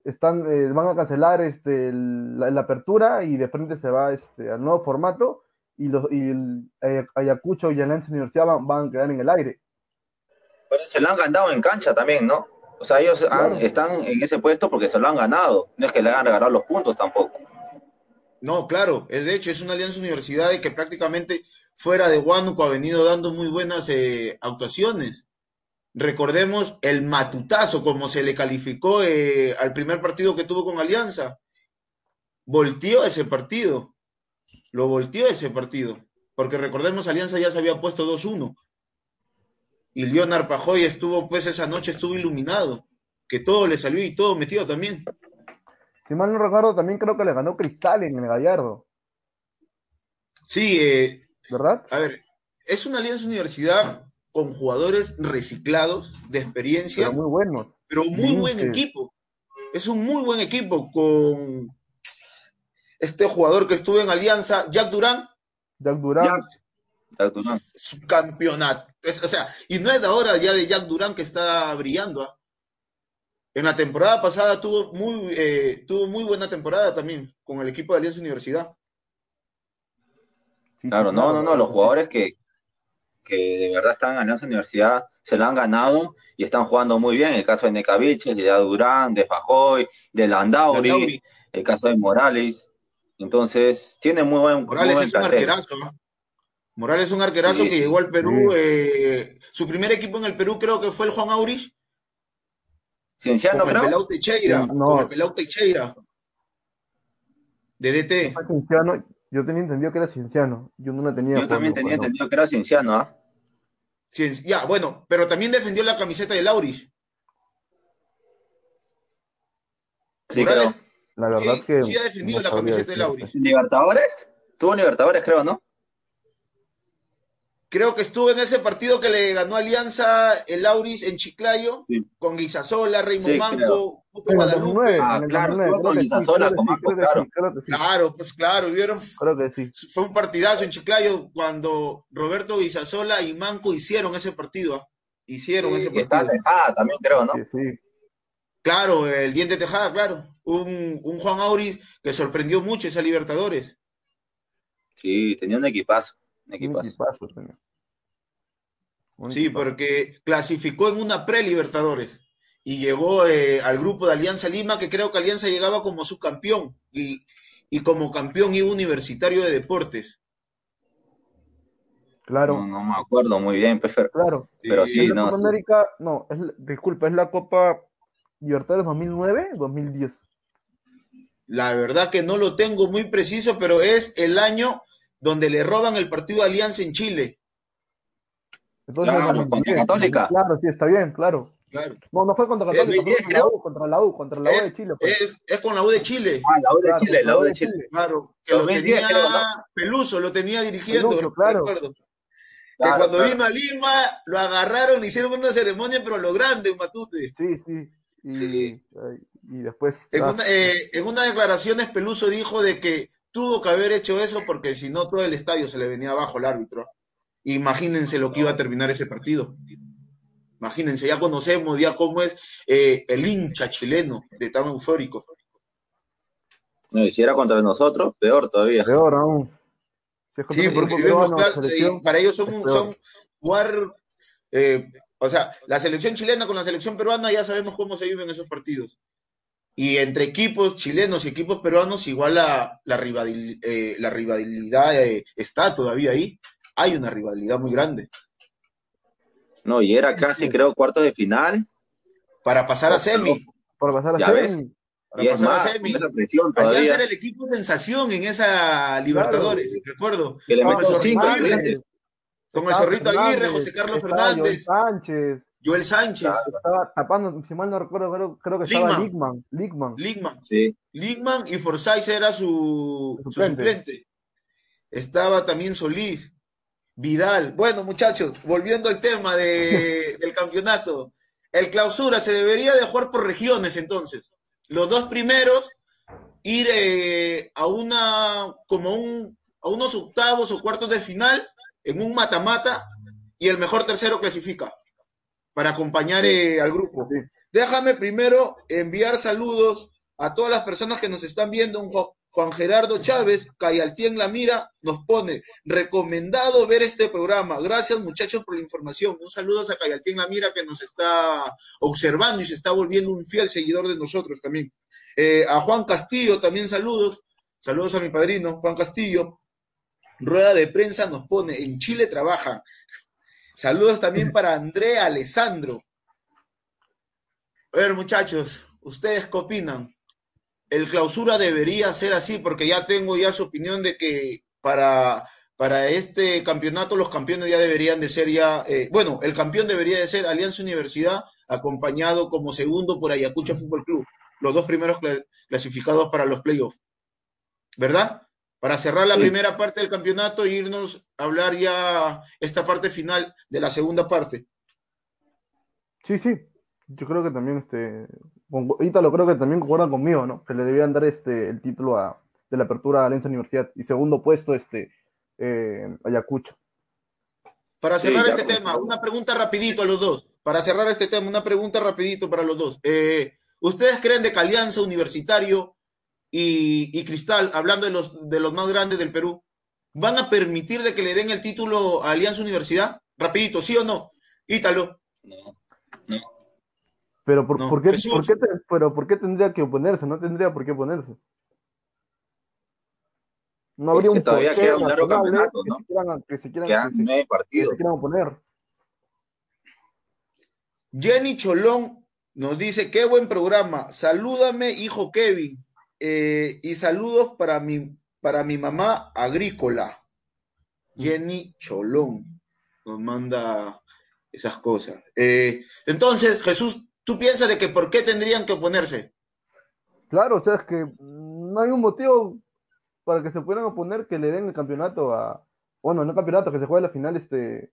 están, eh, van a cancelar este, la, la apertura y de frente se va este, al nuevo formato y, los, y el, Ay- Ayacucho y Alianza Universidad van, van a quedar en el aire. Pero se lo han ganado en cancha también, ¿no? O sea, ellos han- Claro. están en ese puesto porque se lo han ganado. No es que le hayan regalado los puntos tampoco. No, claro, es de hecho es una alianza universidad que prácticamente fuera de Huánuco ha venido dando muy buenas eh, actuaciones. Recordemos el matutazo, como se le calificó eh, al primer partido que tuvo con Alianza. Volteó ese partido. Lo volteó ese partido. Porque recordemos, Alianza ya se había puesto 2-1. Y Leonard Pajoy estuvo, pues esa noche estuvo iluminado. Que todo le salió y todo metido también. Si mal no recuerdo, también creo que le ganó Cristal en el Gallardo, Sí, eh, ¿verdad? A ver, es una alianza universidad con jugadores reciclados, de experiencia, Pero muy buenos. pero muy buen Vinicius. equipo. Es un muy buen equipo con este jugador que estuvo en Alianza, Jack Durán, Jack Durán, tú no. su campeonato. Es- o sea, y no es de ahora ya de Jack Durán que está brillando. ¿ah? En la temporada pasada tuvo muy, eh, tuvo muy buena temporada también con el equipo de Alianza Universidad. Claro, no, no, no, los jugadores que, que de verdad están en Alianza Universidad se lo han ganado y están jugando muy bien. El caso de Necaviche, de Durán, de Fajoy, de Landauri, Landauri. el caso de Morales. Entonces, tiene muy buen, muy Morales buen es un plantel. arquerazo. ¿no? Morales es un arquerazo Sí, que llegó al Perú. sí. eh, su primer equipo en el Perú creo que fue el Juan Aurich. Cienciano, con el. Pelao Teixeira. Sí, no. Con el Pelao Teixeira. De DT. Fue Cienciano, yo tenía entendido que era Cienciano. Yo no la tenía. Yo también tenía entendido que era Cienciano, ¿ah? Ya, bueno, pero también defendió la camiseta de Laurich. Sí, Morales, creo. La verdad Sí, que. sí ha defendido no la camiseta de. Laurich. ¿Libertadores? Tuvo Libertadores, creo, ¿no? Creo que estuvo en ese partido que le ganó Alianza el Laurich en Chiclayo, Sí. con Guisasola, Raymond Sí, Mango, Puto Guadalupe. 2009, Ah, claro, 2009, estuvo con que con que claro. Claro, pues claro, ¿vieron? Creo que sí. Fue un partidazo en Chiclayo cuando Roberto Guisasola y Manco hicieron ese partido. ¿ah? Hicieron ese Y está partido. Tejada también, creo, ¿no? Sí, sí. Claro, el diente Tejada, claro. Un, un Juan Auris que sorprendió mucho esa Libertadores. Sí, tenía un equipazo. Un Un equipazo. tenía. Un Sí, equipazo. porque clasificó en una pre-Libertadores y llegó eh, al grupo de Alianza Lima, que creo que Alianza llegaba como subcampeón y, y como campeón iba Universitario de Deportes. Claro, No, no me acuerdo muy bien, pero, claro. pero Sí, sí, es la no. Copa sí. América, no, es, disculpa, es la Copa Libertadores 2009, 2010. La verdad que no lo tengo muy preciso, pero es el año donde le roban el partido de Alianza en Chile. Entonces, Claro, 2010, contra Católica. Claro, sí, está bien, claro. Claro. No, no fue contra Es Católica, fue 2010, contra la creo. U, contra la U, contra la U de Chile. Pues. es, es con la U de Chile. Ah, la U de Claro, Chile, la U de Chile. Claro, que lo 2010 tenía. Peluso, lo tenía dirigiendo, Peluso, claro. recuerdo. Que Claro, cuando claro. vino a Lima, lo agarraron, le hicieron una ceremonia, pero lo grande, Matute. Sí, sí. Y, y después. En ah, una, eh, en una declaración, Peluso dijo de que tuvo que haber hecho eso porque si no, todo el estadio se le venía abajo al árbitro. Imagínense lo que iba a terminar ese partido. Imagínense, ya conocemos ya cómo es eh, el hincha chileno de tan eufórico. No, y si era contra nosotros, peor todavía. peor aún. Si Sí, el porque vemos, peruano, claro, para ellos son, son jugar, eh, o sea, la selección chilena con la selección peruana ya sabemos cómo se viven esos partidos. Y entre equipos chilenos y equipos peruanos, igual la, la, rivalidad, eh, la rivalidad eh, está todavía ahí. Hay una rivalidad muy grande. No, y era casi, creo, cuartos de final. Para pasar a semi, Para pasar a Ya semi. ves. para Y es pasar a más, semi, esa presión Alianza era el equipo sensación en esa Libertadores, recuerdo. Que le metió cinco. Con el Estaba Zorrito Aguirre, Fernández, José Carlos estaba Joel Fernández, Sánchez, Joel Sánchez, estaba tapando, si mal no recuerdo, creo, creo que estaba Ligman. Ligman. Ligman. Ligman. Sí. Ligman y Forsyth era su, Su su suplente. Estaba también Solís. Vidal. Bueno, muchachos, volviendo al tema del campeonato. El clausura se debería de jugar por regiones entonces. Los dos primeros ir eh, a una como un a unos octavos o cuartos de final en un mata-mata y el mejor tercero clasifica para acompañar eh, al grupo. Déjame primero enviar saludos a todas las personas que nos están viendo. Juan Gerardo Chávez, Cayaltien La Mira, nos pone recomendado ver este programa. Gracias muchachos por la información. Un saludo a Cayaltien La Mira que nos está observando y se está volviendo un fiel seguidor de nosotros también. Eh, a Juan Castillo también saludos. Saludos a mi padrino, Juan Castillo. Rueda de prensa nos pone, en Chile trabaja. Saludos también para Andrea Alessandro. A ver, muchachos, ¿ustedes qué opinan? El clausura debería ser así, porque ya tengo ya su opinión de que para, para este campeonato los campeones ya deberían de ser ya, eh, bueno, el campeón debería de ser Alianza Universidad, acompañado como segundo por Ayacucho Fútbol Club, los dos primeros clasificados para los playoffs. ¿Verdad? Para cerrar la primera parte del campeonato e irnos a hablar ya esta parte final de la segunda parte. Sí, sí, yo creo que también, este, lo creo que también concuerdan conmigo, ¿no? Que le debían dar este, el título a, de la apertura a Alianza Universidad y segundo puesto, este, eh, Ayacucho. Para cerrar este tema, una pregunta rapidito a los dos. Para cerrar este tema, una pregunta rapidito para los dos. Eh, ¿Ustedes creen de que Alianza Universitario y, Cristal, hablando de los, de los más grandes del Perú, ¿van a permitir de que le den el título a Alianza Universidad? Rapidito, ¿sí o no? Ítalo. No, no. Pero por, qué, pero ¿por qué tendría que oponerse? No tendría por qué oponerse. No habría un todavía queda un largo campeonato, ¿no? Que se quieran, que partidos. quieran oponer. Jenny Cholón nos dice, qué buen programa. Salúdame, hijo Kevin. Eh, y saludos para mi, para mi mamá agrícola, Jenny Cholón. Nos manda esas cosas. Eh, entonces, Jesús, ¿tú piensas de que por qué tendrían que oponerse? Claro, o sea, es que no hay un motivo para que se puedan oponer que le den el campeonato a, bueno, no el campeonato, que se juegue la final este,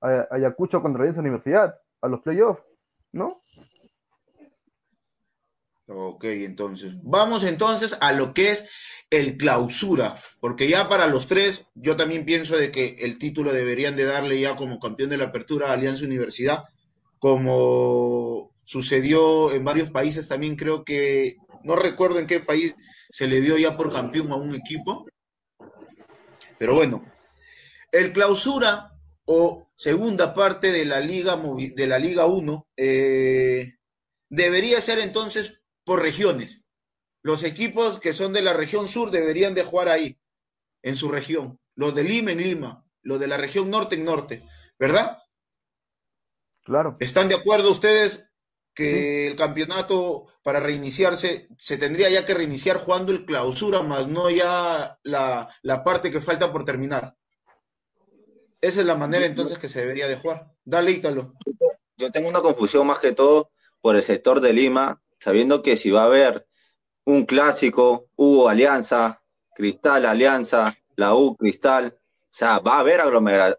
a, Ayacucho contra la Universidad, a los playoffs, ¿no? Ok, entonces, vamos entonces a lo que es el clausura, porque ya para los tres, yo también pienso de que el título deberían de darle ya como campeón de la apertura a Alianza Universidad, como sucedió en varios países también, creo que, no recuerdo en qué país se le dio ya por campeón a un equipo, pero bueno, el clausura o segunda parte de la Liga, de la Liga 1 eh, debería ser entonces por regiones. Los equipos que son de la región sur deberían de jugar ahí, en su región. Los de Lima en Lima, los de la región norte en norte, ¿verdad? Claro. ¿Están de acuerdo ustedes que el campeonato para reiniciarse se tendría ya que reiniciar jugando el clausura, más no ya la, la parte que falta por terminar? Esa es la manera entonces que se debería de jugar. Dale, Ítalo. Yo tengo una confusión más que todo por el sector de Lima, sabiendo que si va a haber un clásico, hubo Alianza, Cristal Alianza, la U Cristal, o sea, va a haber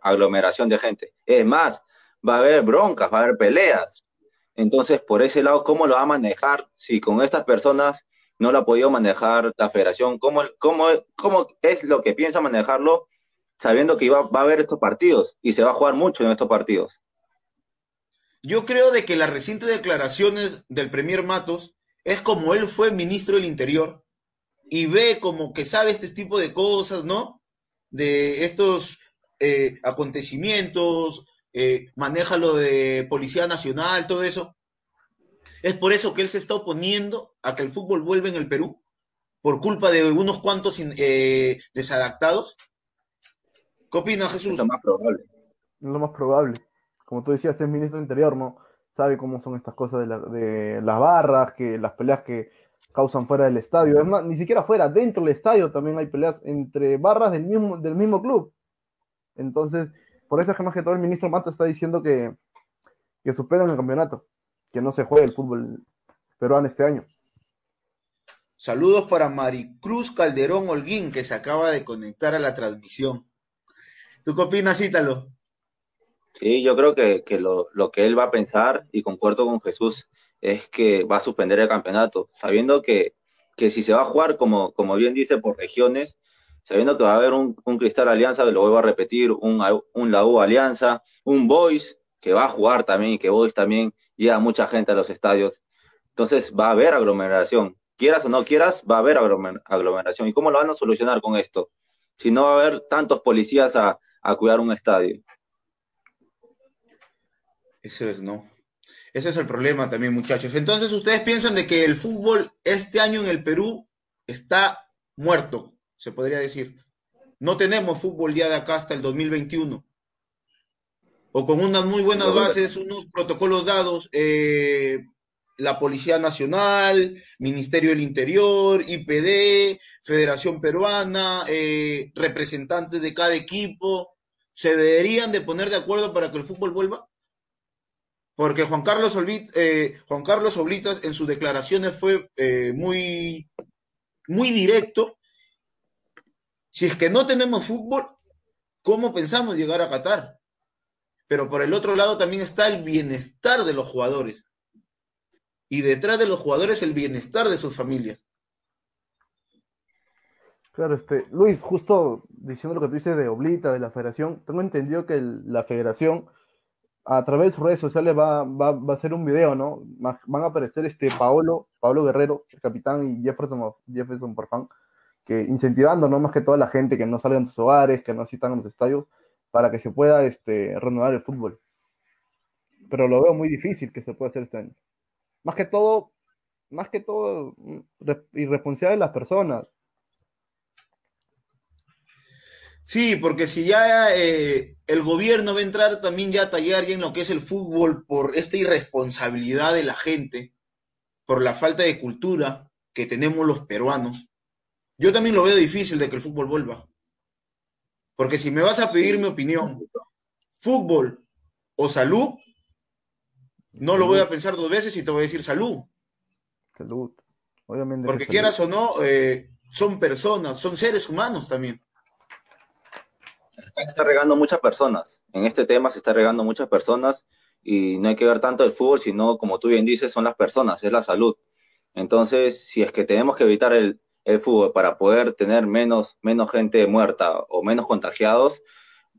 aglomeración de gente. Es más, va a haber broncas, va a haber peleas. Entonces, por ese lado, ¿cómo lo va a manejar si con estas personas no lo ha podido manejar la federación? ¿Cómo, cómo, cómo es lo que piensa manejarlo sabiendo que va, va a haber estos partidos y se va a jugar mucho en estos partidos? Yo creo de que las recientes declaraciones del Premier Matos es como él fue ministro del Interior y ve como que sabe este tipo de cosas, ¿no? De estos eh, acontecimientos, eh, maneja lo de Policía Nacional, todo eso. Es por eso que él se está oponiendo a que el fútbol vuelva en el Perú, por culpa de unos cuantos eh, desadaptados. ¿Qué opina Jesús? Es lo más probable. Lo más probable como tú decías, es ministro del Interior, ¿no? Sabe cómo son estas cosas de, las barras, que las peleas que causan fuera del estadio. Es más, ni siquiera fuera, dentro del estadio también hay peleas entre barras del mismo, del mismo club. Entonces, por eso es que más que todo el ministro Mato está diciendo que, que suspendan el campeonato, que no se juegue el fútbol peruano este año. Saludos para Maricruz Calderón Holguín, que se acaba de conectar a la transmisión. ¿Tú qué opinas, Ítalo? Sí, yo creo que, que lo, lo, que él va a pensar, y concuerdo con Jesús, es que va a suspender el campeonato, sabiendo que, que si se va a jugar, como, como bien dice, por regiones, sabiendo que va a haber un, un Cristal Alianza, lo vuelvo a repetir, un, un La U Alianza, un Boys, que va a jugar también, y que Boys también lleva mucha gente a los estadios. Entonces va a haber aglomeración. Quieras o no quieras, va a haber aglomeración. ¿Y cómo lo van a solucionar con esto? Si no va a haber tantos policías a, a cuidar un estadio. Eso es, ¿no? Ese es el problema también, muchachos. Entonces, ¿ustedes piensan de que el fútbol este año en el Perú está muerto, se podría decir? No tenemos fútbol ya de acá hasta el 2021. O con unas muy buenas bases, unos protocolos dados, eh, la Policía Nacional, Ministerio del Interior, IPD, Federación Peruana, eh, representantes de cada equipo, ¿se deberían de poner de acuerdo para que el fútbol vuelva? Porque Juan Carlos, Olvit, eh, Juan Carlos Oblitas en sus declaraciones fue eh, muy, muy directo. Si es que no tenemos fútbol, ¿cómo pensamos llegar a Qatar? Pero por el otro lado también está el bienestar de los jugadores. Y detrás de los jugadores el bienestar de sus familias. Claro, este, Luis, justo diciendo lo que tú dices de Oblita, de la federación, tengo entendido que la federación a través de sus redes sociales va, va, va a hacer un video, ¿no? Van a aparecer este Paolo, Paolo Guerrero, el capitán, y Jefferson, Jefferson Porfán, que incentivando, ¿no? Más que toda la gente que no salgan de sus hogares, que no asistan a los estadios, para que se pueda este, renovar el fútbol. Pero lo veo muy difícil que se pueda hacer este año. Más que todo, más que todo, mm, irresponsable de las personas. Sí, porque si ya eh, el gobierno va a entrar también ya a tallar ya en lo que es el fútbol por esta irresponsabilidad de la gente, por la falta de cultura que tenemos los peruanos, yo también lo veo difícil de que el fútbol vuelva. Porque si me vas a pedir mi opinión, fútbol o salud, no lo voy a pensar dos veces y te voy a decir salud. Salud, obviamente. Porque quieras o no, eh, son personas, son seres humanos también está regando muchas personas. En este tema se está regando muchas personas y no hay que ver tanto el fútbol, sino, como tú bien dices, son las personas, es la salud. Entonces, si es que tenemos que evitar el, fútbol para poder tener menos, menos gente muerta o menos contagiados,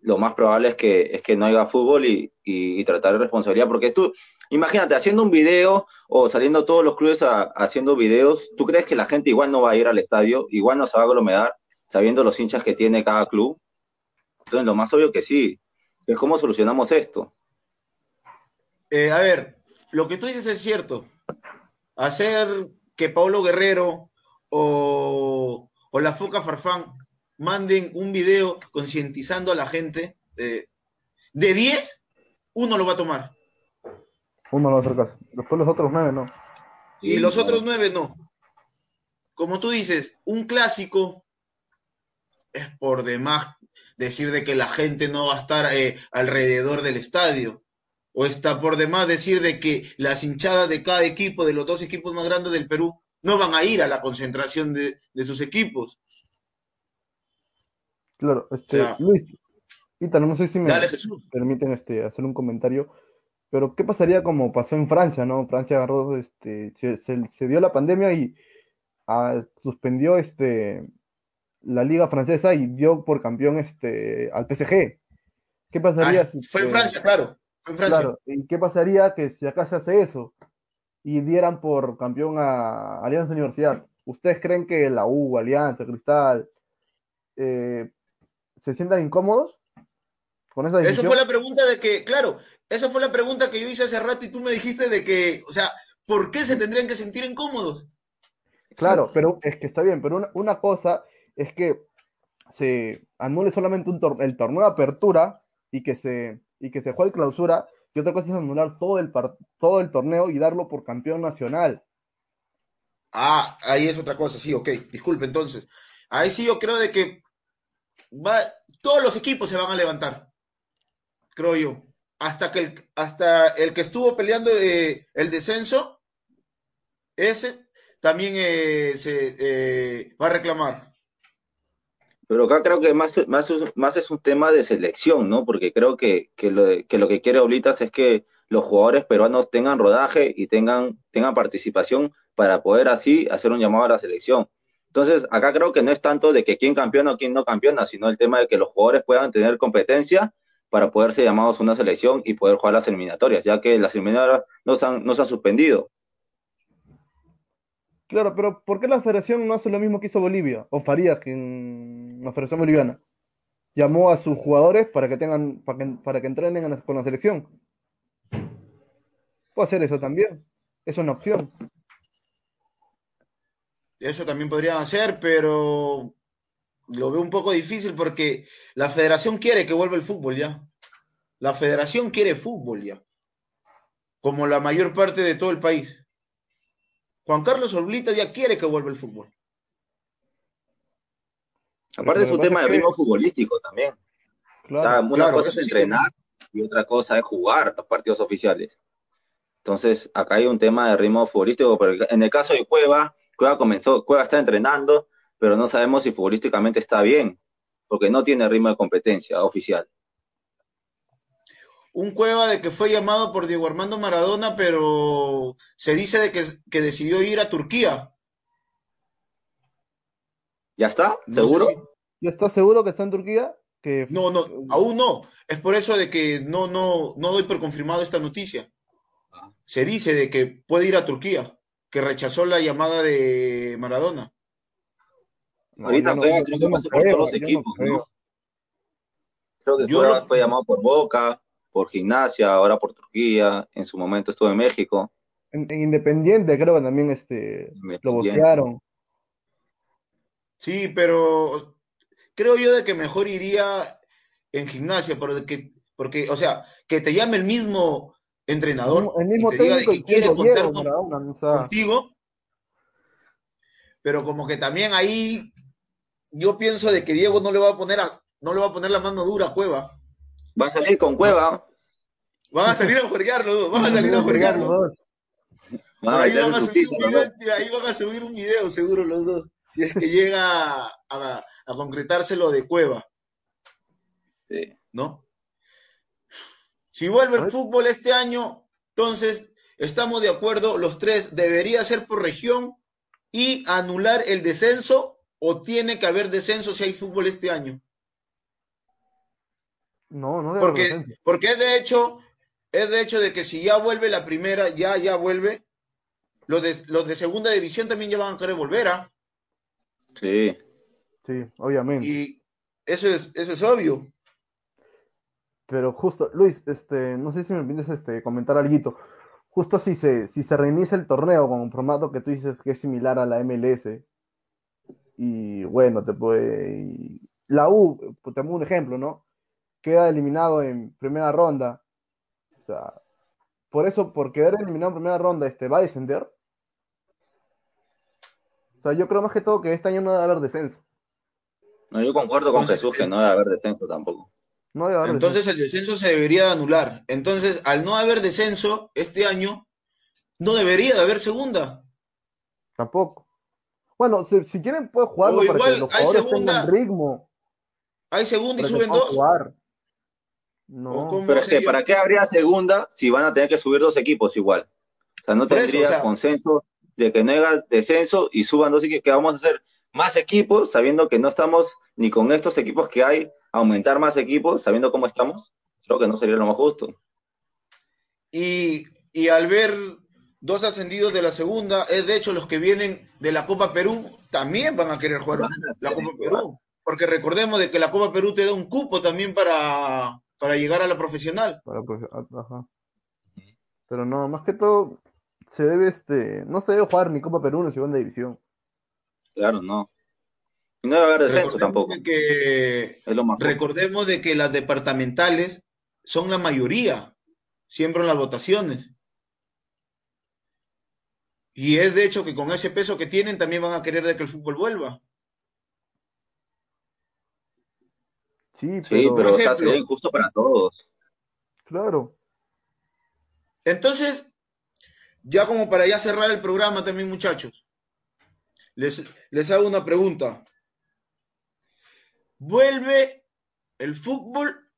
lo más probable es que, es que no haya fútbol y, y, y tratar de responsabilidad, porque tú, imagínate, haciendo un video o saliendo todos los clubes a, haciendo videos, ¿tú crees que la gente igual no va a ir al estadio, igual no se va a aglomerar, sabiendo los hinchas que tiene cada club? Entonces, lo más obvio que sí, es cómo solucionamos esto. Eh, a ver, lo que tú dices es cierto. Hacer que Paulo Guerrero o, o la Foca Farfán manden un video concientizando a la gente, eh, de 10, uno lo va a tomar. Uno lo va a hacer caso. Después los otros nueve no. Y los otros nueve no. Como tú dices, un clásico es por demás decir de que la gente no va a estar eh, alrededor del estadio. O está por demás decir de que las hinchadas de cada equipo, de los dos equipos más grandes del Perú, no van a ir a la concentración de, de sus equipos. Claro, este, o sea, Luis, Ítalo, no sé si me dale, permiten este, hacer un comentario, pero ¿qué pasaría como pasó en Francia, no? Francia agarró, este, se, se, se dio la pandemia y ah, suspendió este, la liga francesa y dio por campeón este, al PSG. ¿Qué pasaría ah, si... Fue en Francia, claro. Fue en Francia. Claro, ¿Y qué pasaría que si acá se hace eso y dieran por campeón a Alianza Universidad? ¿Ustedes creen que la U, Alianza, Cristal, eh, se sientan incómodos con esa decisión? Eso fue la pregunta de que, claro, esa fue la pregunta que yo hice hace rato y tú me dijiste de que, o sea, ¿por qué se tendrían que sentir incómodos? Claro, pero es que está bien, pero una, una cosa es que se anule solamente el torneo de apertura y que se, y que se juegue clausura, y otra cosa es anular todo el, todo el torneo y darlo por campeón nacional. Ah, ahí es otra cosa, sí, ok, disculpe entonces. Ahí sí yo creo de que va, todos los equipos se van a levantar, creo yo. Hasta que el, hasta el que estuvo peleando eh, el descenso, ese también eh, se eh, va a reclamar. Pero acá creo que más, más, es un tema de selección, ¿no? Porque creo que, que lo que quiere Oblitas es que los jugadores peruanos tengan rodaje y tengan, tengan participación para poder así hacer un llamado a la selección. Entonces, acá creo que no es tanto de que quién campeona o quién no campeona, sino el tema de que los jugadores puedan tener competencia para poder ser llamados a una selección y poder jugar las eliminatorias, ya que las eliminatorias no se han, no se han suspendido. Claro, pero ¿por qué la federación no hace lo mismo que hizo Bolivia? O Faría, que en la federación boliviana. Llamó a sus jugadores para que tengan, para que, para que entrenen con la selección. Puedo hacer eso también. Es una opción. Eso también podrían hacer, pero lo veo un poco difícil porque la federación quiere que vuelva el fútbol ya. La federación quiere fútbol ya. Como la mayor parte de todo el país. Juan Carlos Oblita ya quiere que vuelva el fútbol. Aparte es un tema de ritmo futbolístico también. Claro, una cosa es entrenar y otra cosa es jugar los partidos oficiales. Entonces, acá hay un tema de ritmo futbolístico, pero en el caso de Cueva, Cueva comenzó, Cueva está entrenando, pero no sabemos si futbolísticamente está bien, porque no tiene ritmo de competencia oficial. Un Cueva de que fue llamado por Diego Armando Maradona, pero se dice de que, decidió ir a Turquía. ¿Ya está? ¿Seguro? ¿Ya está seguro que está en Turquía? Que... No, no, aún no. Es por eso de que no, no, no doy por confirmado esta noticia. Ah. Se dice de que puede ir a Turquía, que rechazó la llamada de Maradona. Ahorita creo que pasó por todos los equipos, ¿no? Creo que fue, llamado por Boca, por Gimnasia, ahora por Turquía, en su momento estuvo en México. En, Independiente creo que también este, lo bocearon. Sí, pero creo yo de que mejor iría en Gimnasia, porque, porque o sea, que te llame el mismo entrenador el mismo y te diga de que quiere contar contigo, pero como que también ahí yo pienso de que Diego no le va a poner a, no le va a poner la mano dura a Cueva. Va a salir con Cueva. Van a salir a jugar los dos, van a salir a jugar los dos. ahí, van a subir un video, ahí van a subir un video seguro los dos. Si es que llega a, a, concretarse lo de Cueva. Sí. ¿No? Si vuelve el fútbol este año, entonces estamos de acuerdo, los tres debería ser por región y anular el descenso o tiene que haber descenso si hay fútbol este año? No, no debe porque, porque es de hecho, es de hecho de que si ya vuelve la primera, ya, ya vuelve, los de, los de segunda división también ya van a querer volver, ¿ah? Sí. Sí, obviamente. Y eso es, eso es obvio. Pero justo, Luis, este, no sé si me pides este, comentar algo. Justo si se, si se reinicia el torneo con un formato que tú dices que es similar a la MLS, y bueno, te puede. La U, pues tengo un ejemplo, ¿no? Queda eliminado en primera ronda. O sea, por eso, por quedar eliminado en primera ronda, este, ¿va a descender? O sea, yo creo más que todo que este año no debe haber descenso. No, yo concuerdo con Jesús que no debe haber descenso tampoco. No debe haber Entonces el descenso se debería de anular. Entonces, al no haber descenso este año, no debería de haber segunda. Tampoco. Bueno, si, quieren puede jugarlo para que los jugadores tengan ritmo. Hay segunda y suben dos. No. Pero es que, ¿para qué habría segunda si van a tener que subir dos equipos igual? O sea, no tendría consenso de que no haya descenso y suban dos equipos, que vamos a hacer más equipos sabiendo que no estamos ni con estos equipos que hay, aumentar más equipos sabiendo cómo estamos, creo que no sería lo más justo. Y, y al ver dos ascendidos de la segunda, es de hecho los que vienen de la Copa Perú también van a querer jugar la Copa Perú. Porque recordemos de que la Copa Perú te da un cupo también para, para llegar a la profesional. Pero no, más que todo, se debe este, no se debe jugar ni Copa Perú ni segunda división. Claro, no. Y no debe haber descenso tampoco. Que, recordemos de que las departamentales son la mayoría, siempre en las votaciones. Y es de hecho que con ese peso que tienen también van a querer de que el fútbol vuelva. Sí, pero, sería injusto para todos. Claro. Entonces, ya como para ya cerrar el programa también, muchachos, les, les hago una pregunta. vuelve el fútbol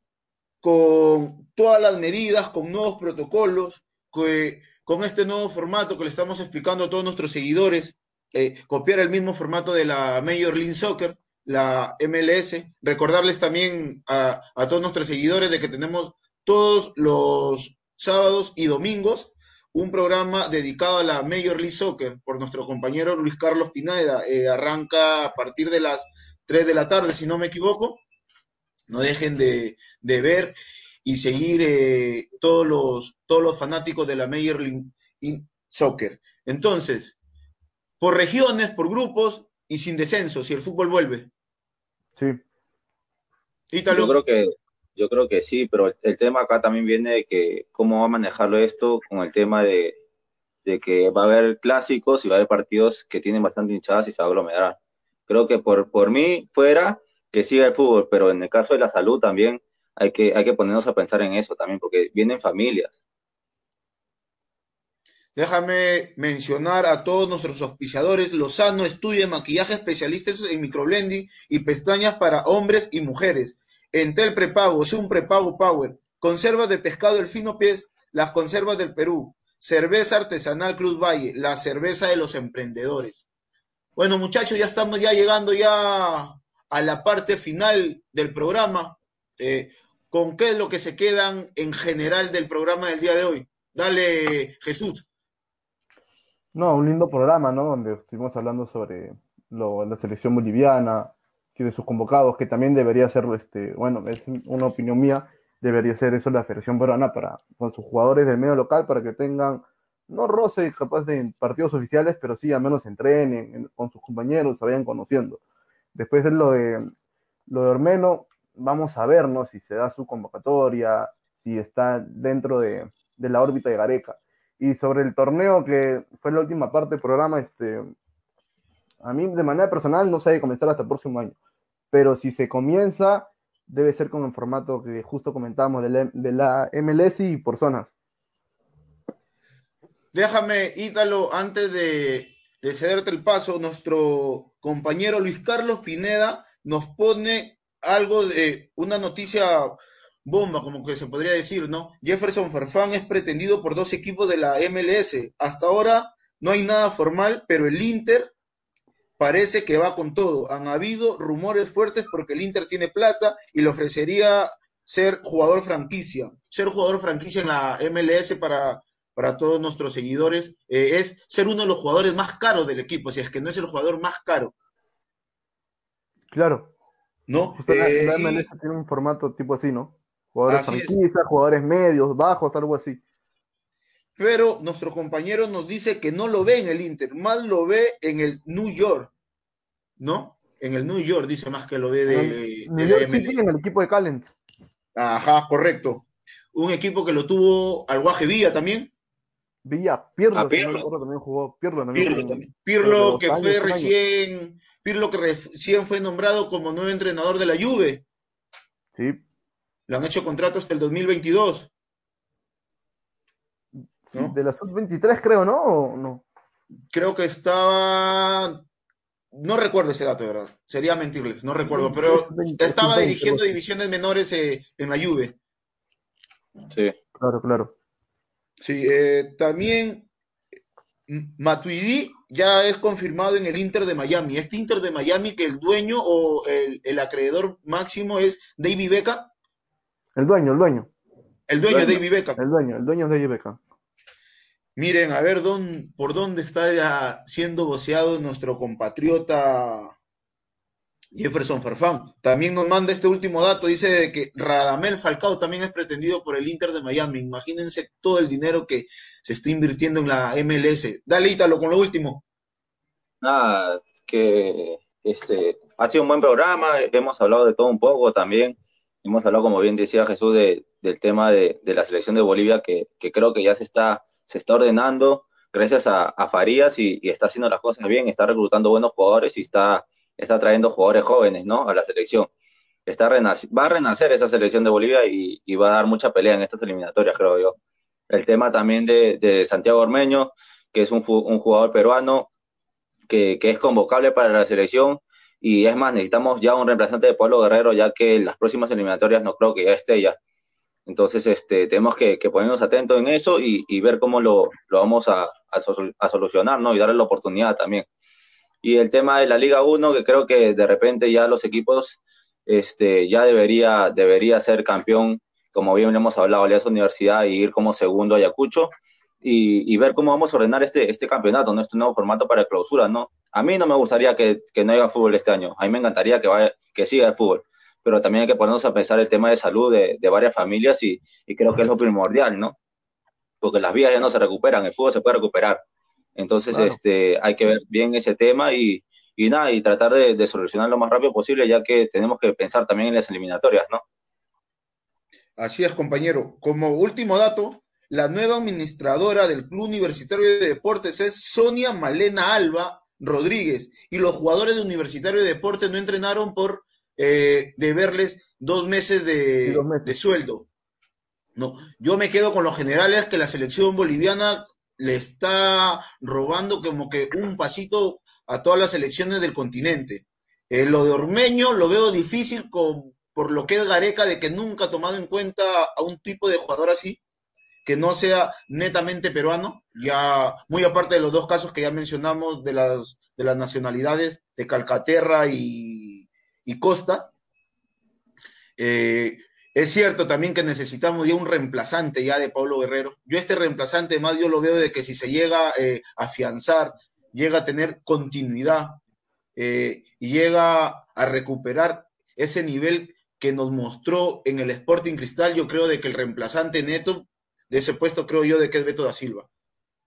con todas las medidas, con nuevos protocolos, con este nuevo formato que le estamos explicando a todos nuestros seguidores, eh, copiar el mismo formato de la Major League Soccer, la MLS, recordarles también a, a todos nuestros seguidores de que tenemos todos los sábados y domingos un programa dedicado a la Major League Soccer por nuestro compañero Luis Carlos Pineda. Eh, arranca a partir de las 3 de la tarde, si no me equivoco. No dejen de, ver y seguir eh, todos, los, todos los fanáticos de la Major League Soccer. Entonces, por regiones, por grupos y sin descenso, si el fútbol vuelve. Sí. Yo creo que yo creo que sí, pero el, tema acá también viene de que cómo va a manejarlo esto con el tema de, que va a haber clásicos y va a haber partidos que tienen bastante hinchadas y se va a aglomerar. Creo que por, por mí fuera que siga el fútbol, pero en el caso de la salud también hay que, hay que ponernos a pensar en eso también, porque vienen familias. Déjame mencionar a todos nuestros auspiciadores. Lozano Estudio Maquillaje Especialistas en Microblending y pestañas para hombres y mujeres. Entel Prepago, un prepago Power. Conservas de pescado El Fino Pies, las conservas del Perú. Cerveza artesanal Cruz Valle, la cerveza de los emprendedores. Bueno, muchachos, ya estamos ya llegando ya a la parte final del programa. Eh, ¿Con qué es lo que se quedan en general del programa del día de hoy? Dale, Jesús. No, un lindo programa, ¿no? Donde estuvimos hablando sobre la selección boliviana, de sus convocados, que también debería ser, este, bueno, es una opinión mía, debería ser eso la Federación Peruana para, con sus jugadores del medio local para que tengan, no roce capaz de partidos oficiales, pero sí al menos entrenen con sus compañeros, se vayan conociendo. Después de lo de, lo de Ormeno, vamos a ver, ¿no? Si se da su convocatoria, si está dentro de, de la órbita de Gareca. Y sobre el torneo que fue la última parte del programa, este, a mí de manera personal no se debe comenzar hasta el próximo año pero si se comienza, debe ser con el formato que justo comentamos de la, MLS y por zonas. Déjame, Ítalo, antes de, de cederte el paso, nuestro compañero Luis Carlos Pineda nos pone algo de una noticia bomba, como que se podría decir, ¿no? Jefferson Farfán es pretendido por dos equipos de la MLS. Hasta ahora no hay nada formal, pero el Inter parece que va con todo. Han habido rumores fuertes porque el Inter tiene plata y le ofrecería ser jugador franquicia. Ser jugador franquicia en la MLS para, para todos nuestros seguidores eh, es ser uno de los jugadores más caros del equipo, si es que no es el jugador más caro. Claro. ¿No? la, eh, MLS tiene un formato tipo así, ¿no? Jugadores franquicia, jugadores medios, bajos, algo así pero nuestro compañero nos dice que no lo ve en el Inter, más lo ve en el New York, ¿no? En el New York dice más que lo ve de, en el equipo de Calent. Ajá, correcto. Un equipo que lo tuvo al Guaje Villa también. Villa, Pirlo, ah, también jugó. Pirlo, también, Pirlo, que fue recién, Pirlo que recién fue nombrado como nuevo entrenador de la Juve. Sí. Le han hecho contrato hasta el 2022. De la sub-23 creo, ¿no? no? Creo que estaba... No recuerdo ese dato, de verdad. Sería mentirles, no recuerdo, pero estaba dirigiendo divisiones menores eh, en la Juve. Sí. Claro, claro. Sí, eh, también Matuidi ya es confirmado en el Inter de Miami. Este Inter de Miami que el dueño o el, acreedor máximo es David Beca. El dueño, el dueño. El dueño, de David Beca. El dueño, el dueño es David Beca. Miren, a ver dónde, por dónde está siendo voceado nuestro compatriota Jefferson Farfán. También nos manda este último dato, dice que Radamel Falcao también es pretendido por el Inter de Miami. Imagínense todo el dinero que se está invirtiendo en la MLS. Dale, Ítalo, con lo último. Nada, que este, ha sido un buen programa, hemos hablado de todo un poco también. Hemos hablado, como bien decía Jesús, del tema de, la selección de Bolivia, que creo que ya se está se está ordenando gracias a, Farías y, está haciendo las cosas bien, está reclutando buenos jugadores y está, está trayendo jugadores jóvenes, ¿no? A la selección. Está va a renacer esa selección de Bolivia y, va a dar mucha pelea en estas eliminatorias, creo yo. El tema también de, Santiago Ormeño, que es un, jugador peruano que, es convocable para la selección Y es más, necesitamos ya un reemplazante de Pablo Guerrero, ya que en las próximas eliminatorias no creo que ya esté ya. Entonces, este, tenemos que, ponernos atentos en eso y, ver cómo lo, vamos a, a, solucionar, ¿no? Y darle la oportunidad también. Y el tema de la Liga 1, que creo que de repente ya los equipos este, ya debería, debería ser campeón, como bien hemos hablado, Alianza Universidad y ir como segundo a Ayacucho y, ver cómo vamos a ordenar este, este campeonato, ¿no? este nuevo formato para clausura. ¿no? A mí no me gustaría que, no haya fútbol este año, a mí me encantaría que, vaya, que siga el fútbol, pero también hay que ponernos a pensar el tema de salud de, varias familias y, creo que es lo primordial, ¿no? Porque las vías ya no se recuperan, el fútbol se puede recuperar. Entonces, este, hay que ver bien ese tema y, y nada, y tratar de, de solucionar lo más rápido posible, ya que tenemos que pensar también en las eliminatorias, ¿no? Así es, compañero. Como último dato, la nueva administradora del Club Universitario de Deportes es Sonia Malena Alba Rodríguez y los jugadores de Universitario de Deportes no entrenaron por eh, deberles dos meses de, dos meses de, sueldo. No, yo me quedo con los generales que la selección boliviana le está robando como que un pasito a todas las selecciones del continente. Eh, lo de Ormeño lo veo difícil con, por lo que es Gareca de que nunca ha tomado en cuenta a un tipo de jugador así que no sea netamente peruano, ya muy aparte de los dos casos que ya mencionamos de las, de las nacionalidades de Calcaterra y, Costa. Eh, es cierto también que necesitamos ya un reemplazante ya de Pablo Guerrero. Yo este reemplazante más yo lo veo de que si se llega eh, a afianzar, llega a tener continuidad eh, y llega a recuperar ese nivel que nos mostró en el Sporting Cristal, yo creo de que el reemplazante neto de ese puesto creo yo de que es Beto da Silva.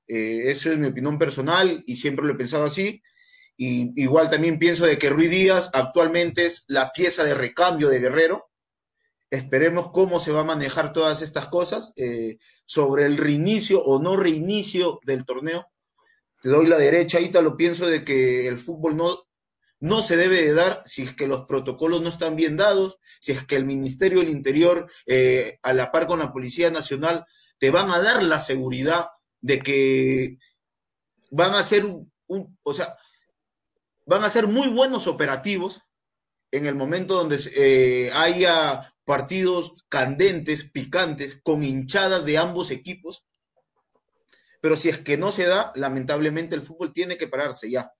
Eh, eso es mi opinión personal y siempre lo he pensado así. Y igual también pienso de que Ruiz Díaz actualmente es la pieza de recambio de Guerrero. Esperemos cómo se va a manejar todas estas cosas eh, sobre el reinicio o no reinicio del torneo. Te doy la derecha, lo pienso de que el fútbol no, no se debe de dar si es que los protocolos no están bien dados, si es que el Ministerio del Interior, eh, a la par con la Policía Nacional, te van a dar la seguridad de que van a ser un, o sea, van a ser muy buenos operativos en el momento donde eh, haya partidos candentes, picantes, con hinchadas de ambos equipos. Pero si es que no se da, lamentablemente el fútbol tiene que pararse ya.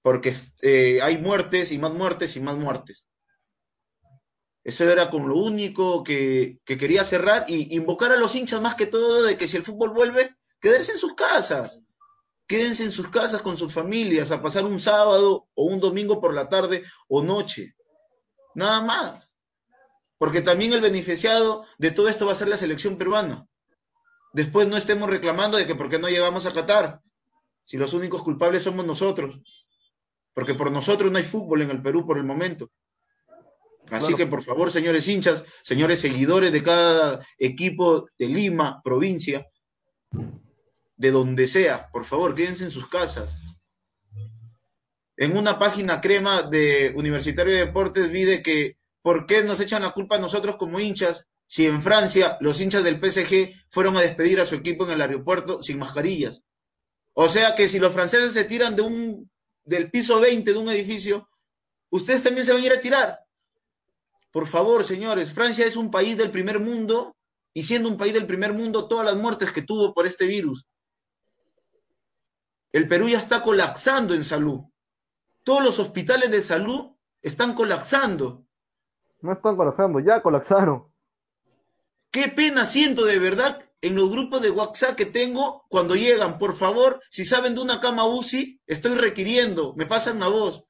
Porque eh, hay muertes y más muertes y más muertes. Eso era con lo único que, quería cerrar y invocar a los hinchas más que todo de que si el fútbol vuelve, quédense en sus casas. Quédense en sus casas con sus familias a pasar un sábado o un domingo por la tarde o noche. Nada más. Porque también el beneficiado de todo esto va a ser la selección peruana. Después no estemos reclamando de que por qué no llegamos a Qatar, si los únicos culpables somos nosotros. Porque por nosotros no hay fútbol en el Perú por el momento. Así que por favor, señores hinchas, señores seguidores de cada equipo de Lima, provincia, de donde sea, por favor, quédense en sus casas. En una página crema de Universitario de Deportes vi de que ¿por qué nos echan la culpa a nosotros como hinchas si en Francia los hinchas del PSG fueron a despedir a su equipo en el aeropuerto sin mascarillas? O sea que si los franceses se tiran de un del piso 20 de un edificio, ustedes también se van a ir a tirar. Por favor, señores, Francia es un país del primer mundo y siendo un país del primer mundo, todas las muertes que tuvo por este virus. El Perú ya está colapsando en salud. Todos los hospitales de salud están colapsando. No están colapsando, ya colapsaron. Qué pena siento de verdad en los grupos de WhatsApp que tengo cuando llegan. Por favor, si saben de una cama UCI, estoy requiriendo, me pasan una voz.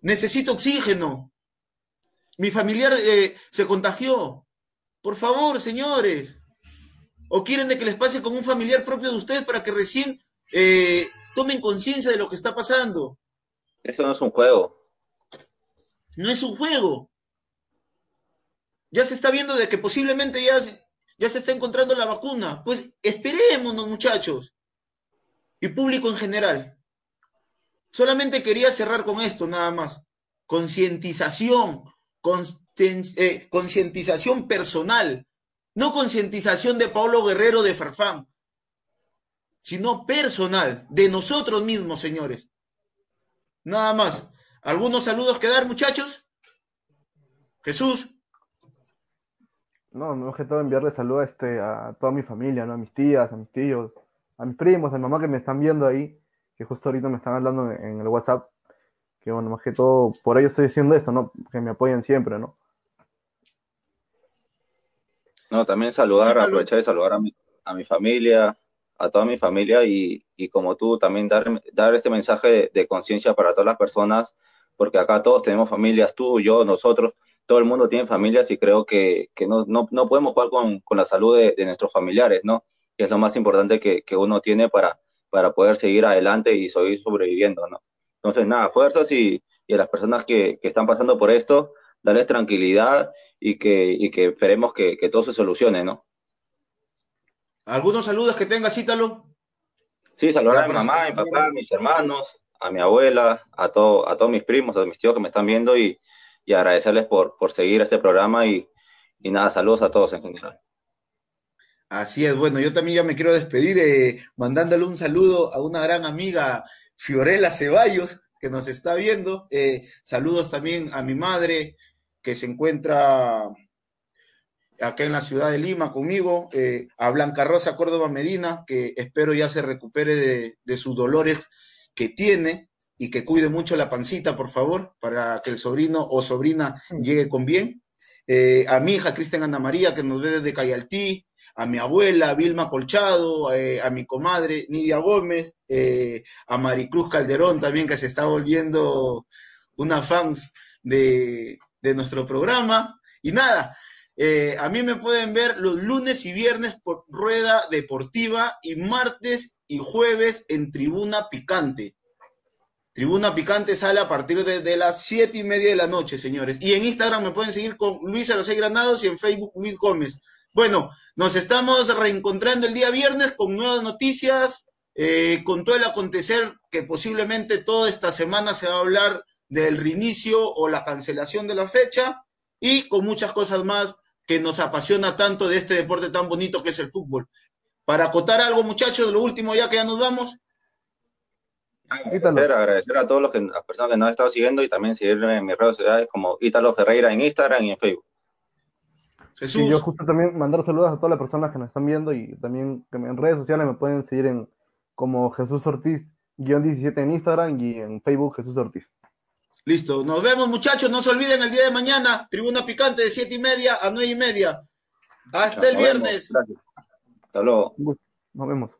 Necesito oxígeno. Mi familiar eh, se contagió. Por favor, señores. ¿O quieren de que les pase con un familiar propio de ustedes para que recién eh, tomen conciencia de lo que está pasando? Eso no es un juego. No es un juego. Ya se está viendo de que posiblemente ya, ya se está encontrando la vacuna. Pues esperémonos, muchachos. Y público en general. Solamente quería cerrar con esto, nada más. Concientización, eh, concientización personal, no concientización de Pablo Guerrero de Farfán, sino personal, de nosotros mismos, señores. Nada más. ¿Algunos saludos que dar, muchachos? Jesús. No, me que todo enviarle saludos este, a toda mi familia, ¿no? A mis tías, a mis tíos, a mis primos, a mi mamá que me están viendo ahí, que justo ahorita me están hablando en el WhatsApp. Que bueno, más que todo, por ello estoy diciendo esto, ¿no? Que me apoyen siempre, ¿no? No, también saludar, aprovechar de saludar a mi, a mi familia, a toda mi familia y, y como tú también dar, dar este mensaje de, conciencia para todas las personas, porque acá todos tenemos familias, tú, yo, nosotros, todo el mundo tiene familias y creo que, que no, no, no, podemos jugar con, con la salud de, de, nuestros familiares, ¿no? Que es lo más importante que, que, uno tiene para, para poder seguir adelante y seguir sobreviviendo, ¿no? Entonces, nada, fuerzas y, y a las personas que, que están pasando por esto, darles tranquilidad y que, y que esperemos que, que todo se solucione, ¿no? ¿Algunos saludos que tenga, Cítalo? Sí, saludar a mi mamá, a mi papá, a mis hermanos, a mi abuela, a, todo, a todos mis primos, a mis tíos que me están viendo y, y agradecerles por, por seguir este programa y, y, nada, saludos a todos en general. Así es, bueno, yo también ya me quiero despedir eh, mandándole un saludo a una gran amiga, Fiorella Ceballos, que nos está viendo. Eh, saludos también a mi madre, que se encuentra acá en la ciudad de Lima conmigo, eh, a Blanca Rosa Córdoba Medina, que espero ya se recupere de, de, sus dolores que tiene y que cuide mucho la pancita, por favor, para que el sobrino o sobrina llegue con bien. Eh, a mi hija Cristian Ana María, que nos ve desde Cayaltí, a mi abuela Vilma Colchado, eh, a mi comadre Nidia Gómez, eh, a Maricruz Calderón también, que se está volviendo una fans de, de nuestro programa. Y nada, eh, a mí me pueden ver los lunes y viernes por Rueda Deportiva y martes y jueves en Tribuna Picante. Tribuna Picante sale a partir de, de, las siete y media de la noche, señores. Y en Instagram me pueden seguir con Luis Arosey Granados y en Facebook Luis Gómez. Bueno, nos estamos reencontrando el día viernes con nuevas noticias, eh, con todo el acontecer que posiblemente toda esta semana se va a hablar del reinicio o la cancelación de la fecha y con muchas cosas más que nos apasiona tanto de este deporte tan bonito que es el fútbol. Para acotar algo, muchachos, lo último ya que ya nos vamos. Agradecer, agradecer a todos los que, las personas que nos han estado siguiendo y también seguirme en mis redes sociales como Ítalo Ferreira en Instagram y en Facebook. Y yo justo también mandar saludos a todas las personas que nos están viendo y también que en redes sociales me pueden seguir en como Jesús Ortiz, guion 17 en Instagram y en Facebook Jesús Ortiz. Listo, nos vemos muchachos, no se olviden el día de mañana, tribuna picante de 7 y media a 9 y media. Hasta el viernes. Hasta luego. Nos vemos.